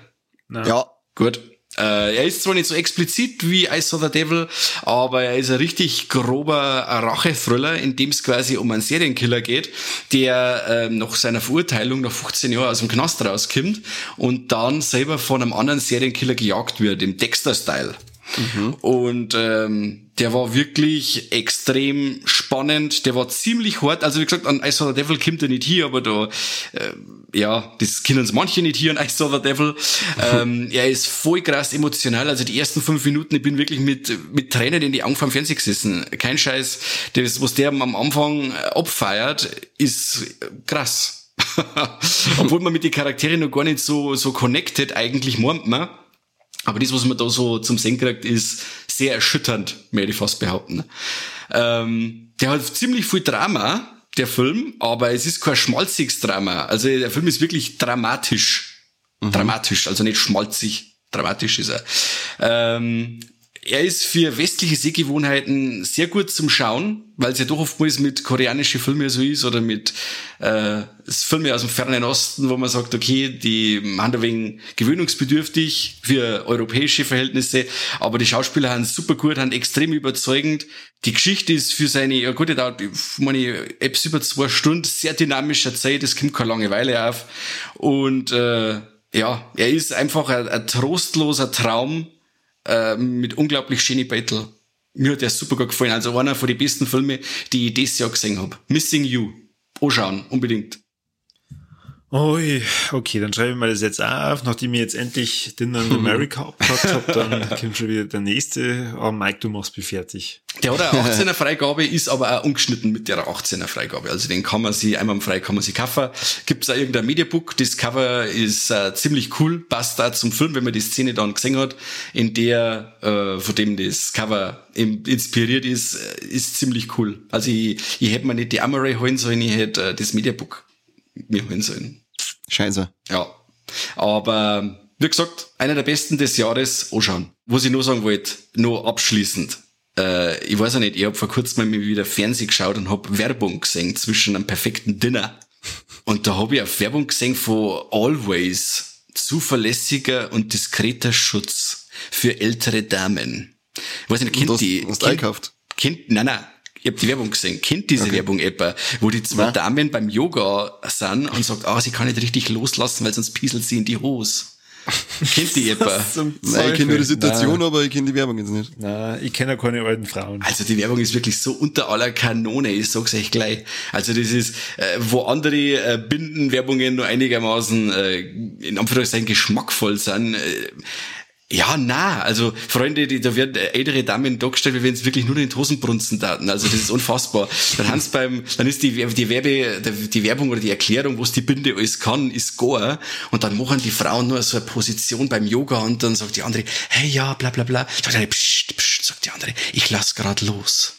Na. ja. Gut. Äh, er ist zwar nicht so explizit wie I Saw the Devil, aber er ist ein richtig grober Rache-Thriller, in dem es quasi um einen Serienkiller geht, der ähm, nach seiner Verurteilung nach 15 Jahren aus dem Knast rauskommt und dann selber von einem anderen Serienkiller gejagt wird, im Dexter-Style. Und ähm, der war wirklich extrem spannend, der war ziemlich hart. Also wie gesagt, an I Saw the Devil kommt er nicht hier, aber da, äh, ja, das können uns manche nicht hier an I Saw the Devil. ähm, er ist voll krass emotional. Also die ersten fünf Minuten, ich bin wirklich mit, mit Tränen in die Augen vom Fernseher gesessen. Kein Scheiß. Das, was der am Anfang äh, abfeiert, ist äh, krass. Obwohl man mit den Charakteren noch gar nicht so, so connected eigentlich meint man. Aber das, was man da so zum Sehen kriegt, ist sehr erschütternd, möchte ich fast behaupten. Ähm, der hat ziemlich viel Drama, der Film, aber es ist kein schmalziges Drama. Also der Film ist wirklich dramatisch. Dramatisch, also nicht schmalzig. Dramatisch ist er. Ähm, er ist für westliche Sehgewohnheiten sehr gut zum Schauen, weil es ja doch oftmals mit koreanischen Filmen so ist oder mit äh, Filme aus dem fernen Osten, wo man sagt, okay, die haben ein wenig gewöhnungsbedürftig für europäische Verhältnisse, aber die Schauspieler haben super gut, haben extrem überzeugend. Die Geschichte ist für seine, ja gut, die dauert, meine, etwas über zwei Stunden, sehr dynamischer Zeit, es kommt keine Langeweile auf und äh, ja, er ist einfach ein, ein trostloser Traum, äh, mit unglaublich schönen Battle. Mir hat der super gut gefallen. Also einer von den besten Filmen, die ich dieses Jahr gesehen habe. Missing You. Anschauen, unbedingt. Ui, okay, dann schreibe ich mal das jetzt auch auf. Nachdem ich jetzt endlich Dinner in America abgehakt habe, dann kommt schon wieder der nächste. Aber Mike, du machst mich fertig. Der hat eine 18er Freigabe, ist aber auch ungeschnitten mit der 18er Freigabe. Also den kann man sich einmal frei kann man sich kaufen. Gibt es auch irgendein Mediabook. Das Cover ist äh, ziemlich cool, passt da zum Film, wenn man die Szene dann gesehen hat, in der, äh, von dem das Cover inspiriert ist, äh, ist ziemlich cool. Also ich, ich hätte mir nicht die Amaray holen sollen, ich hätte äh, das Mediabook mir holen sollen. Scheiße. Ja. Aber wie gesagt, einer der besten des Jahres anschauen. Was ich nur sagen wollte, nur abschließend. Äh, ich weiß ja nicht, ich habe vor kurzem mal wieder Fernsehen geschaut und habe Werbung gesehen zwischen einem perfekten Dinner. Und da habe ich eine Werbung gesehen von Always. Zuverlässiger und diskreter Schutz für ältere Damen. Ich weiß nicht, kennt die? hast eingekauft? kennt, nein, nein. Ich hab die Werbung gesehen. Kennt diese Werbung etwa, wo die zwei Na. Damen beim Yoga sind und sagt, ah, sie kann nicht richtig loslassen, weil sonst pieselt sie in die Hose. Kennt die etwa? Nein, ich kenne nur die. Situation, aber ich kenne die Werbung jetzt nicht. Na, ich kenne ja keine alten Frauen. Also die Werbung ist wirklich so unter aller Kanone, ich sag's euch gleich. Also das ist, äh, wo andere äh, Bindenwerbungen nur einigermaßen äh, in Anführungszeichen geschmackvoll sind. Äh, ja, na, also Freunde, die, da werden ältere Damen dargestellt, wie wenn es wirklich nur den Hosenbrunzen taten. Also das ist unfassbar. Dann hans beim, dann ist die, die Werbe, die, Werbung oder die Erklärung, was die Binde alles kann, ist Gore. Und dann machen die Frauen nur so eine Position beim Yoga und dann sagt die andere, hey ja, bla bla bla. Sagt die eine, psst, psst, sagt die andere, ich lass grad los.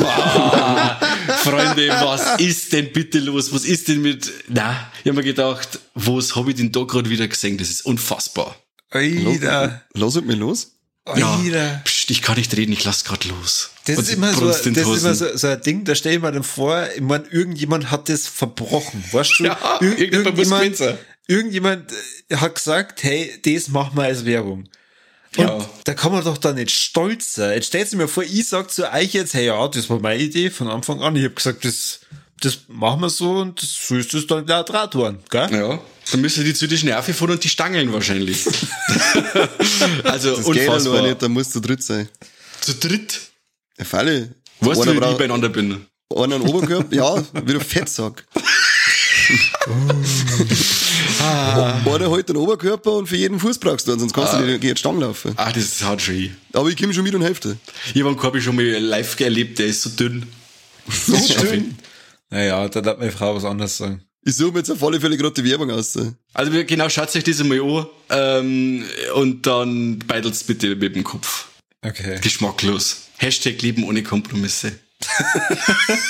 Ah, Freunde, was ist denn bitte los? Was ist denn mit, na, ich hab mir gedacht, was hab ich denn da gerade wieder gesehen? Das ist unfassbar. Alter, Los mit mir los. Ja, Alter. pst, ich kann nicht reden, ich lass grad los. Das ist immer so, das ist immer so, so ein Ding, da stell ich mir dann vor, ich mein, irgendjemand hat das verbrochen, weißt du? Ja, Ir- irgendjemand irgendjemand, äh, hat gesagt, hey, das machen wir als Werbung. Und Ja. da kann man doch da nicht stolz sein. Jetzt stellt sich mir vor, ich sag zu euch jetzt, hey, ja, das war meine Idee von Anfang an. Ich hab gesagt, das, das machen wir so und das, so ist das dann der Draht worden, gell? Ja, dann müssen die zu die Nerven fahren und die Stangeln wahrscheinlich. also Das geht ja unfassbar. nur nicht, da musst du dritt sein. Zu dritt. Eine Falle. Weißt du, wie ich beieinander bin? Einer einen Oberkörper, ja, wie der Fettsack. Einer halt den Oberkörper und für jeden Fuß brauchst du einen, sonst kannst du nicht gegen die Stange laufen. Ah, das haut schon hin. Aber ich komme schon mit und helfe Ich habe einen Korbi schon mal live erlebt, der ist so dünn. So Schön. Naja, da darf meine Frau was anderes sagen. Ich suche mir jetzt auf alle Fälle gerade die Werbung aus. Also genau, schaut euch das einmal an ähm, und dann beidelt's bitte mit dem Kopf. Okay. Geschmacklos. Hashtag Leben ohne Kompromisse.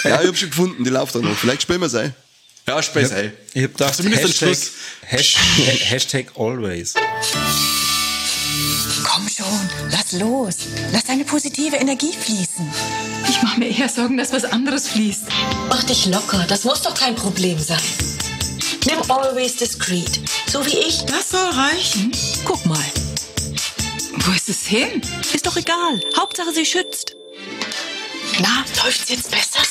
Ja, ich hab schon gefunden, die läuft auch noch. Vielleicht spielen wir es ein. Ja, Speis ei. Ich hab gedacht, Hashtag. Hashtag, Hashtag always. Komm schon, lass los. Lass deine positive Energie fließen. Ich mache mir eher Sorgen, dass was anderes fließt. Mach dich locker, das muss doch kein Problem sein. Nimm Always Discreet, so wie ich. Das soll reichen. Guck mal. Wo ist es hin? Ist doch egal. Hauptsache, sie schützt. Na, läuft's jetzt besser?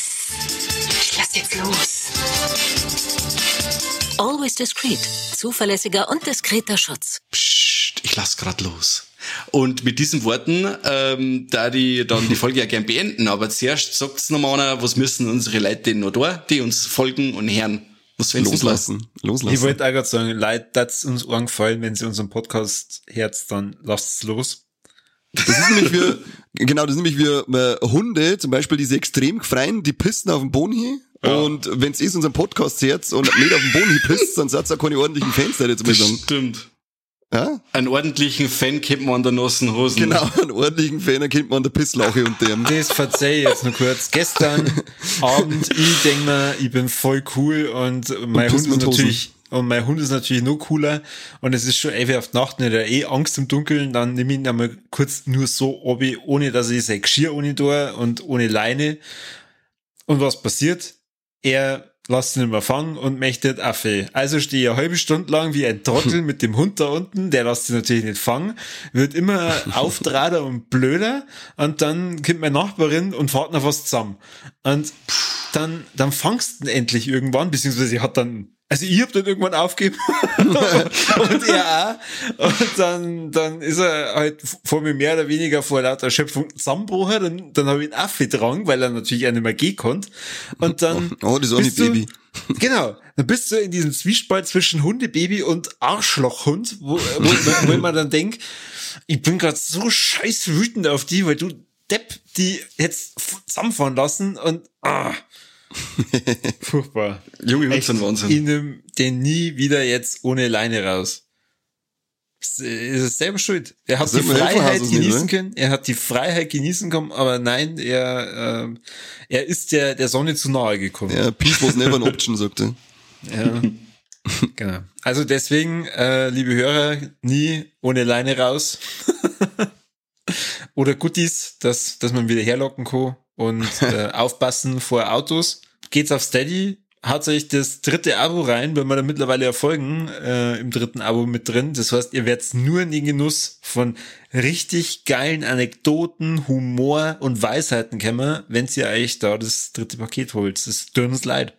Ich lass jetzt los. Always Discreet, zuverlässiger und diskreter Schutz. Psst, ich lass grad los. Und mit diesen Worten, ähm, da die dann die Folge ja gern beenden, aber zuerst sagt's nochmal einer, was müssen unsere Leute denn noch da, die uns folgen und hören? Was? Loslassen. Loslassen. Ich wollte auch gerade sagen, Leute, das uns angefallen, wenn sie unseren Podcast herz, dann lasst's los. Das ist nämlich wie, genau, das ist nämlich wie äh, Hunde, zum Beispiel, diese extrem gefreien, die pissen auf den Boden hin. Und wenn's ist unseren Podcast hört und nicht auf den Boden hin pisst, dann seid ihr auch keine ordentlichen Fans, da jetzt mal Das sagen. stimmt. Ja? Einen ordentlichen Fan kennt man an der nassen Hosen. Genau, einen ordentlichen Fan erkennt man an der Pisslache unter dem. Das verzeih ich jetzt nur kurz. Gestern Abend, ich denk mir, ich bin voll cool und mein piss Hund ist natürlich, und mein Hund ist natürlich noch cooler und es ist schon ewig auf Nacht nicht der eh Angst im Dunkeln, dann nehme ich ihn einmal kurz nur so ob ich, ohne dass ich sein Geschirr ohne da und ohne Leine. Und was passiert? Er lässt ihn immer fangen und möchte Affe. Also stehe ich eine halbe Stunde lang wie ein Trottel mit dem Hund da unten, der lässt sich natürlich nicht fangen, wird immer auftrader und blöder und dann kommt meine Nachbarin und fährt noch was zusammen. Und dann, dann fangst du ihn endlich irgendwann, beziehungsweise sie hat dann Also ich hab dann irgendwann aufgegeben und er auch. Und dann, dann ist er halt vor mir mehr oder weniger vor lauter Schöpfung zusammengebrochen. Dann, dann habe ich ihn aufgetragen, weil er natürlich auch nicht mehr gehen konnte. Und dann. Oh, das ist auch nicht Baby. Genau. Dann bist du in diesem Zwiespalt zwischen Hundebaby und Arschlochhund, wo, wo, wo mir dann denk, ich bin gerade so scheiß wütend auf die, weil du Depp die jetzt zusammenfahren lassen und ah, furchtbar. Junge sind Wahnsinn. Ich nehm den nie wieder jetzt ohne Leine raus. Es ist selber schuld. Er hat Das die Freiheit nicht, genießen oder? können. Er hat die Freiheit genießen können, aber nein, er, ähm, er ist der, der Sonne zu nahe gekommen. Ja, Peace was never an option, sagt er. Ja. genau. Also deswegen, äh, liebe Hörer, nie ohne Leine raus. Oder Guttis, dass, dass man wieder herlocken kann und äh, aufpassen vor Autos. Geht's auf Steady, hat euch das dritte Abo rein, wenn wir da mittlerweile erfolgen, äh, im dritten Abo mit drin. Das heißt, ihr werdet nur in den Genuss von richtig geilen Anekdoten, Humor und Weisheiten kommen, wenn ihr euch da das dritte Paket holt. Das tut uns leid.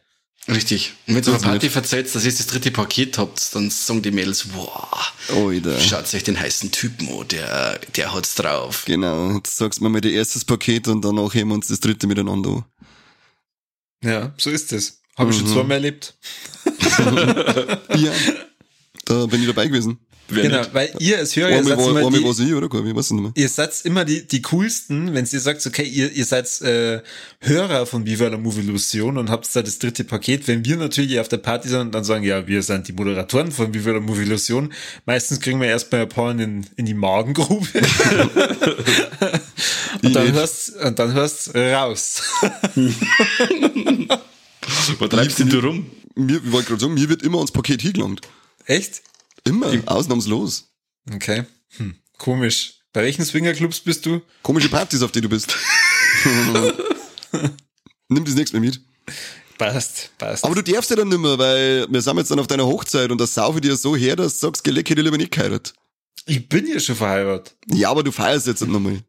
Richtig. Und wenn du auf ist Party verzählst, dass ihr das dritte Paket habt, dann sagen die Mädels, wow, Alter. schaut euch den heißen Typen an, der, der hat's drauf. Genau, jetzt sagst du mir mal das erstes Paket und danach heben wir uns das dritte miteinander an. Ja, so ist es. Habe ich schon Mhm. zweimal erlebt. Ja, da bin ich dabei gewesen. Genau, nicht? weil ihr als Hörer, ihr seid immer die, ich, oder? Gabi? Ich nicht ihr seid immer die, die coolsten, wenn ihr sagt, okay, ihr, ihr seid äh, Hörer von Viva la Movie Illusion und habt da das dritte Paket. Wenn wir natürlich auf der Party sind und dann sagen, ja, wir sind die Moderatoren von Viva la Movie Illusion, meistens kriegen wir erstmal ein paar in, in die Magengrube. und, dann hörst, und dann hörst raus. Wo treibst denn du rum? Mir, ich wollte gerade sagen, mir wird immer ans Paket hingelangt. Echt? Immer, ausnahmslos. Okay. Hm, komisch. Bei welchen Swingerclubs bist du? Komische Partys, auf die du bist. Nimm das nächste Mal mit. Passt, passt. Aber du darfst ja dann nicht mehr, weil wir sind jetzt dann auf deiner Hochzeit und das saufe dir so her, dass du sagst, Geleck hätte ich lieber nicht geheiratet. ich bin ja schon verheiratet. Ja, aber du feierst jetzt nochmal.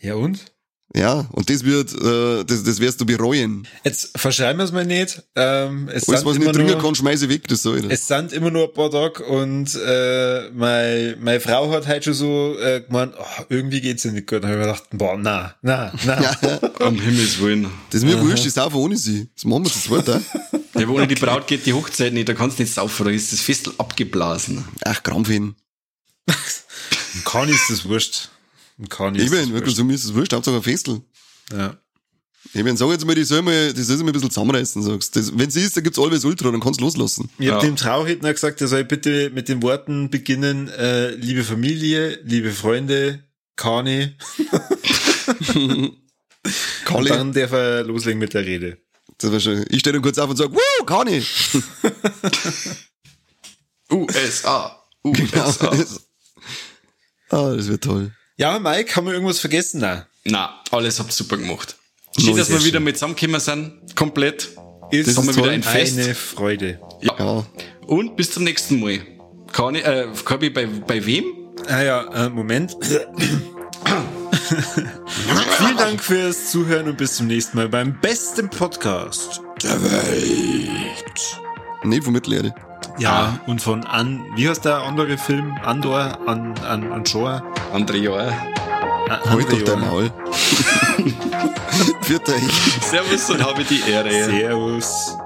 Ja und? Ja, und das wird, äh, das, das wirst du bereuen. Jetzt verschreiben wir es mal nicht. Ähm, es, Alles, was immer nicht dringen kann, schmeiße ich weg, das soll das. es sind immer nur ein paar Tage und äh, meine, meine Frau hat halt schon so äh, gemeint, oh, irgendwie geht's ja nicht gut. Da habe ich mir gedacht, boah, na, na, na. Um Himmels Willen. Das ist mir wurscht, ich saufe ohne sie. Das machen wir zu zweit. Ja, aber ohne die Braut geht die Hochzeit nicht, da kannst du nicht saufen, da ist das Festel abgeblasen. Ach, Krampfhin. Kann ist das wurscht. Kann ist Eben, das wirklich, so mir ist es wurscht, Hauptsache ein Festel. Ja. Eben, sag jetzt mal, die soll mal, die soll sich mal ein bisschen zusammenreißen, sagst. Das, wenn sie ist, dann gibt's Always Ultra, dann kannst du loslassen. Ich hab Ja. dem Trauredner gesagt, er soll bitte mit den Worten beginnen, äh, liebe Familie, liebe Freunde, Kani. Und Kalle, dann darf er loslegen mit der Rede. das war schon, ich stehe dann kurz auf und sag, wow, kann ich. USA. Genau. USA. ah, das wird toll. Ja, Mike, haben wir irgendwas vergessen? Nein. Na, alles habt super gemacht. Schön, No, dass wir wieder mit zusammengekommen sind. Komplett. Ist Das haben wir wieder ein Fest. eine Freude. Ja. Ja. Und bis zum nächsten Mal. Kani, äh, Kirby, bei, bei wem? Ah ja, äh, Moment. Vielen Dank fürs Zuhören und bis zum nächsten Mal beim besten Podcast der Welt. Nicht von Mittelerde. Ja, und von An, wie heißt der andere Film? Andor, An, An, Anshore? Andere Jahr. An, Halt doch dein Maul. Viert euch. Servus und habe die Ehre. Servus.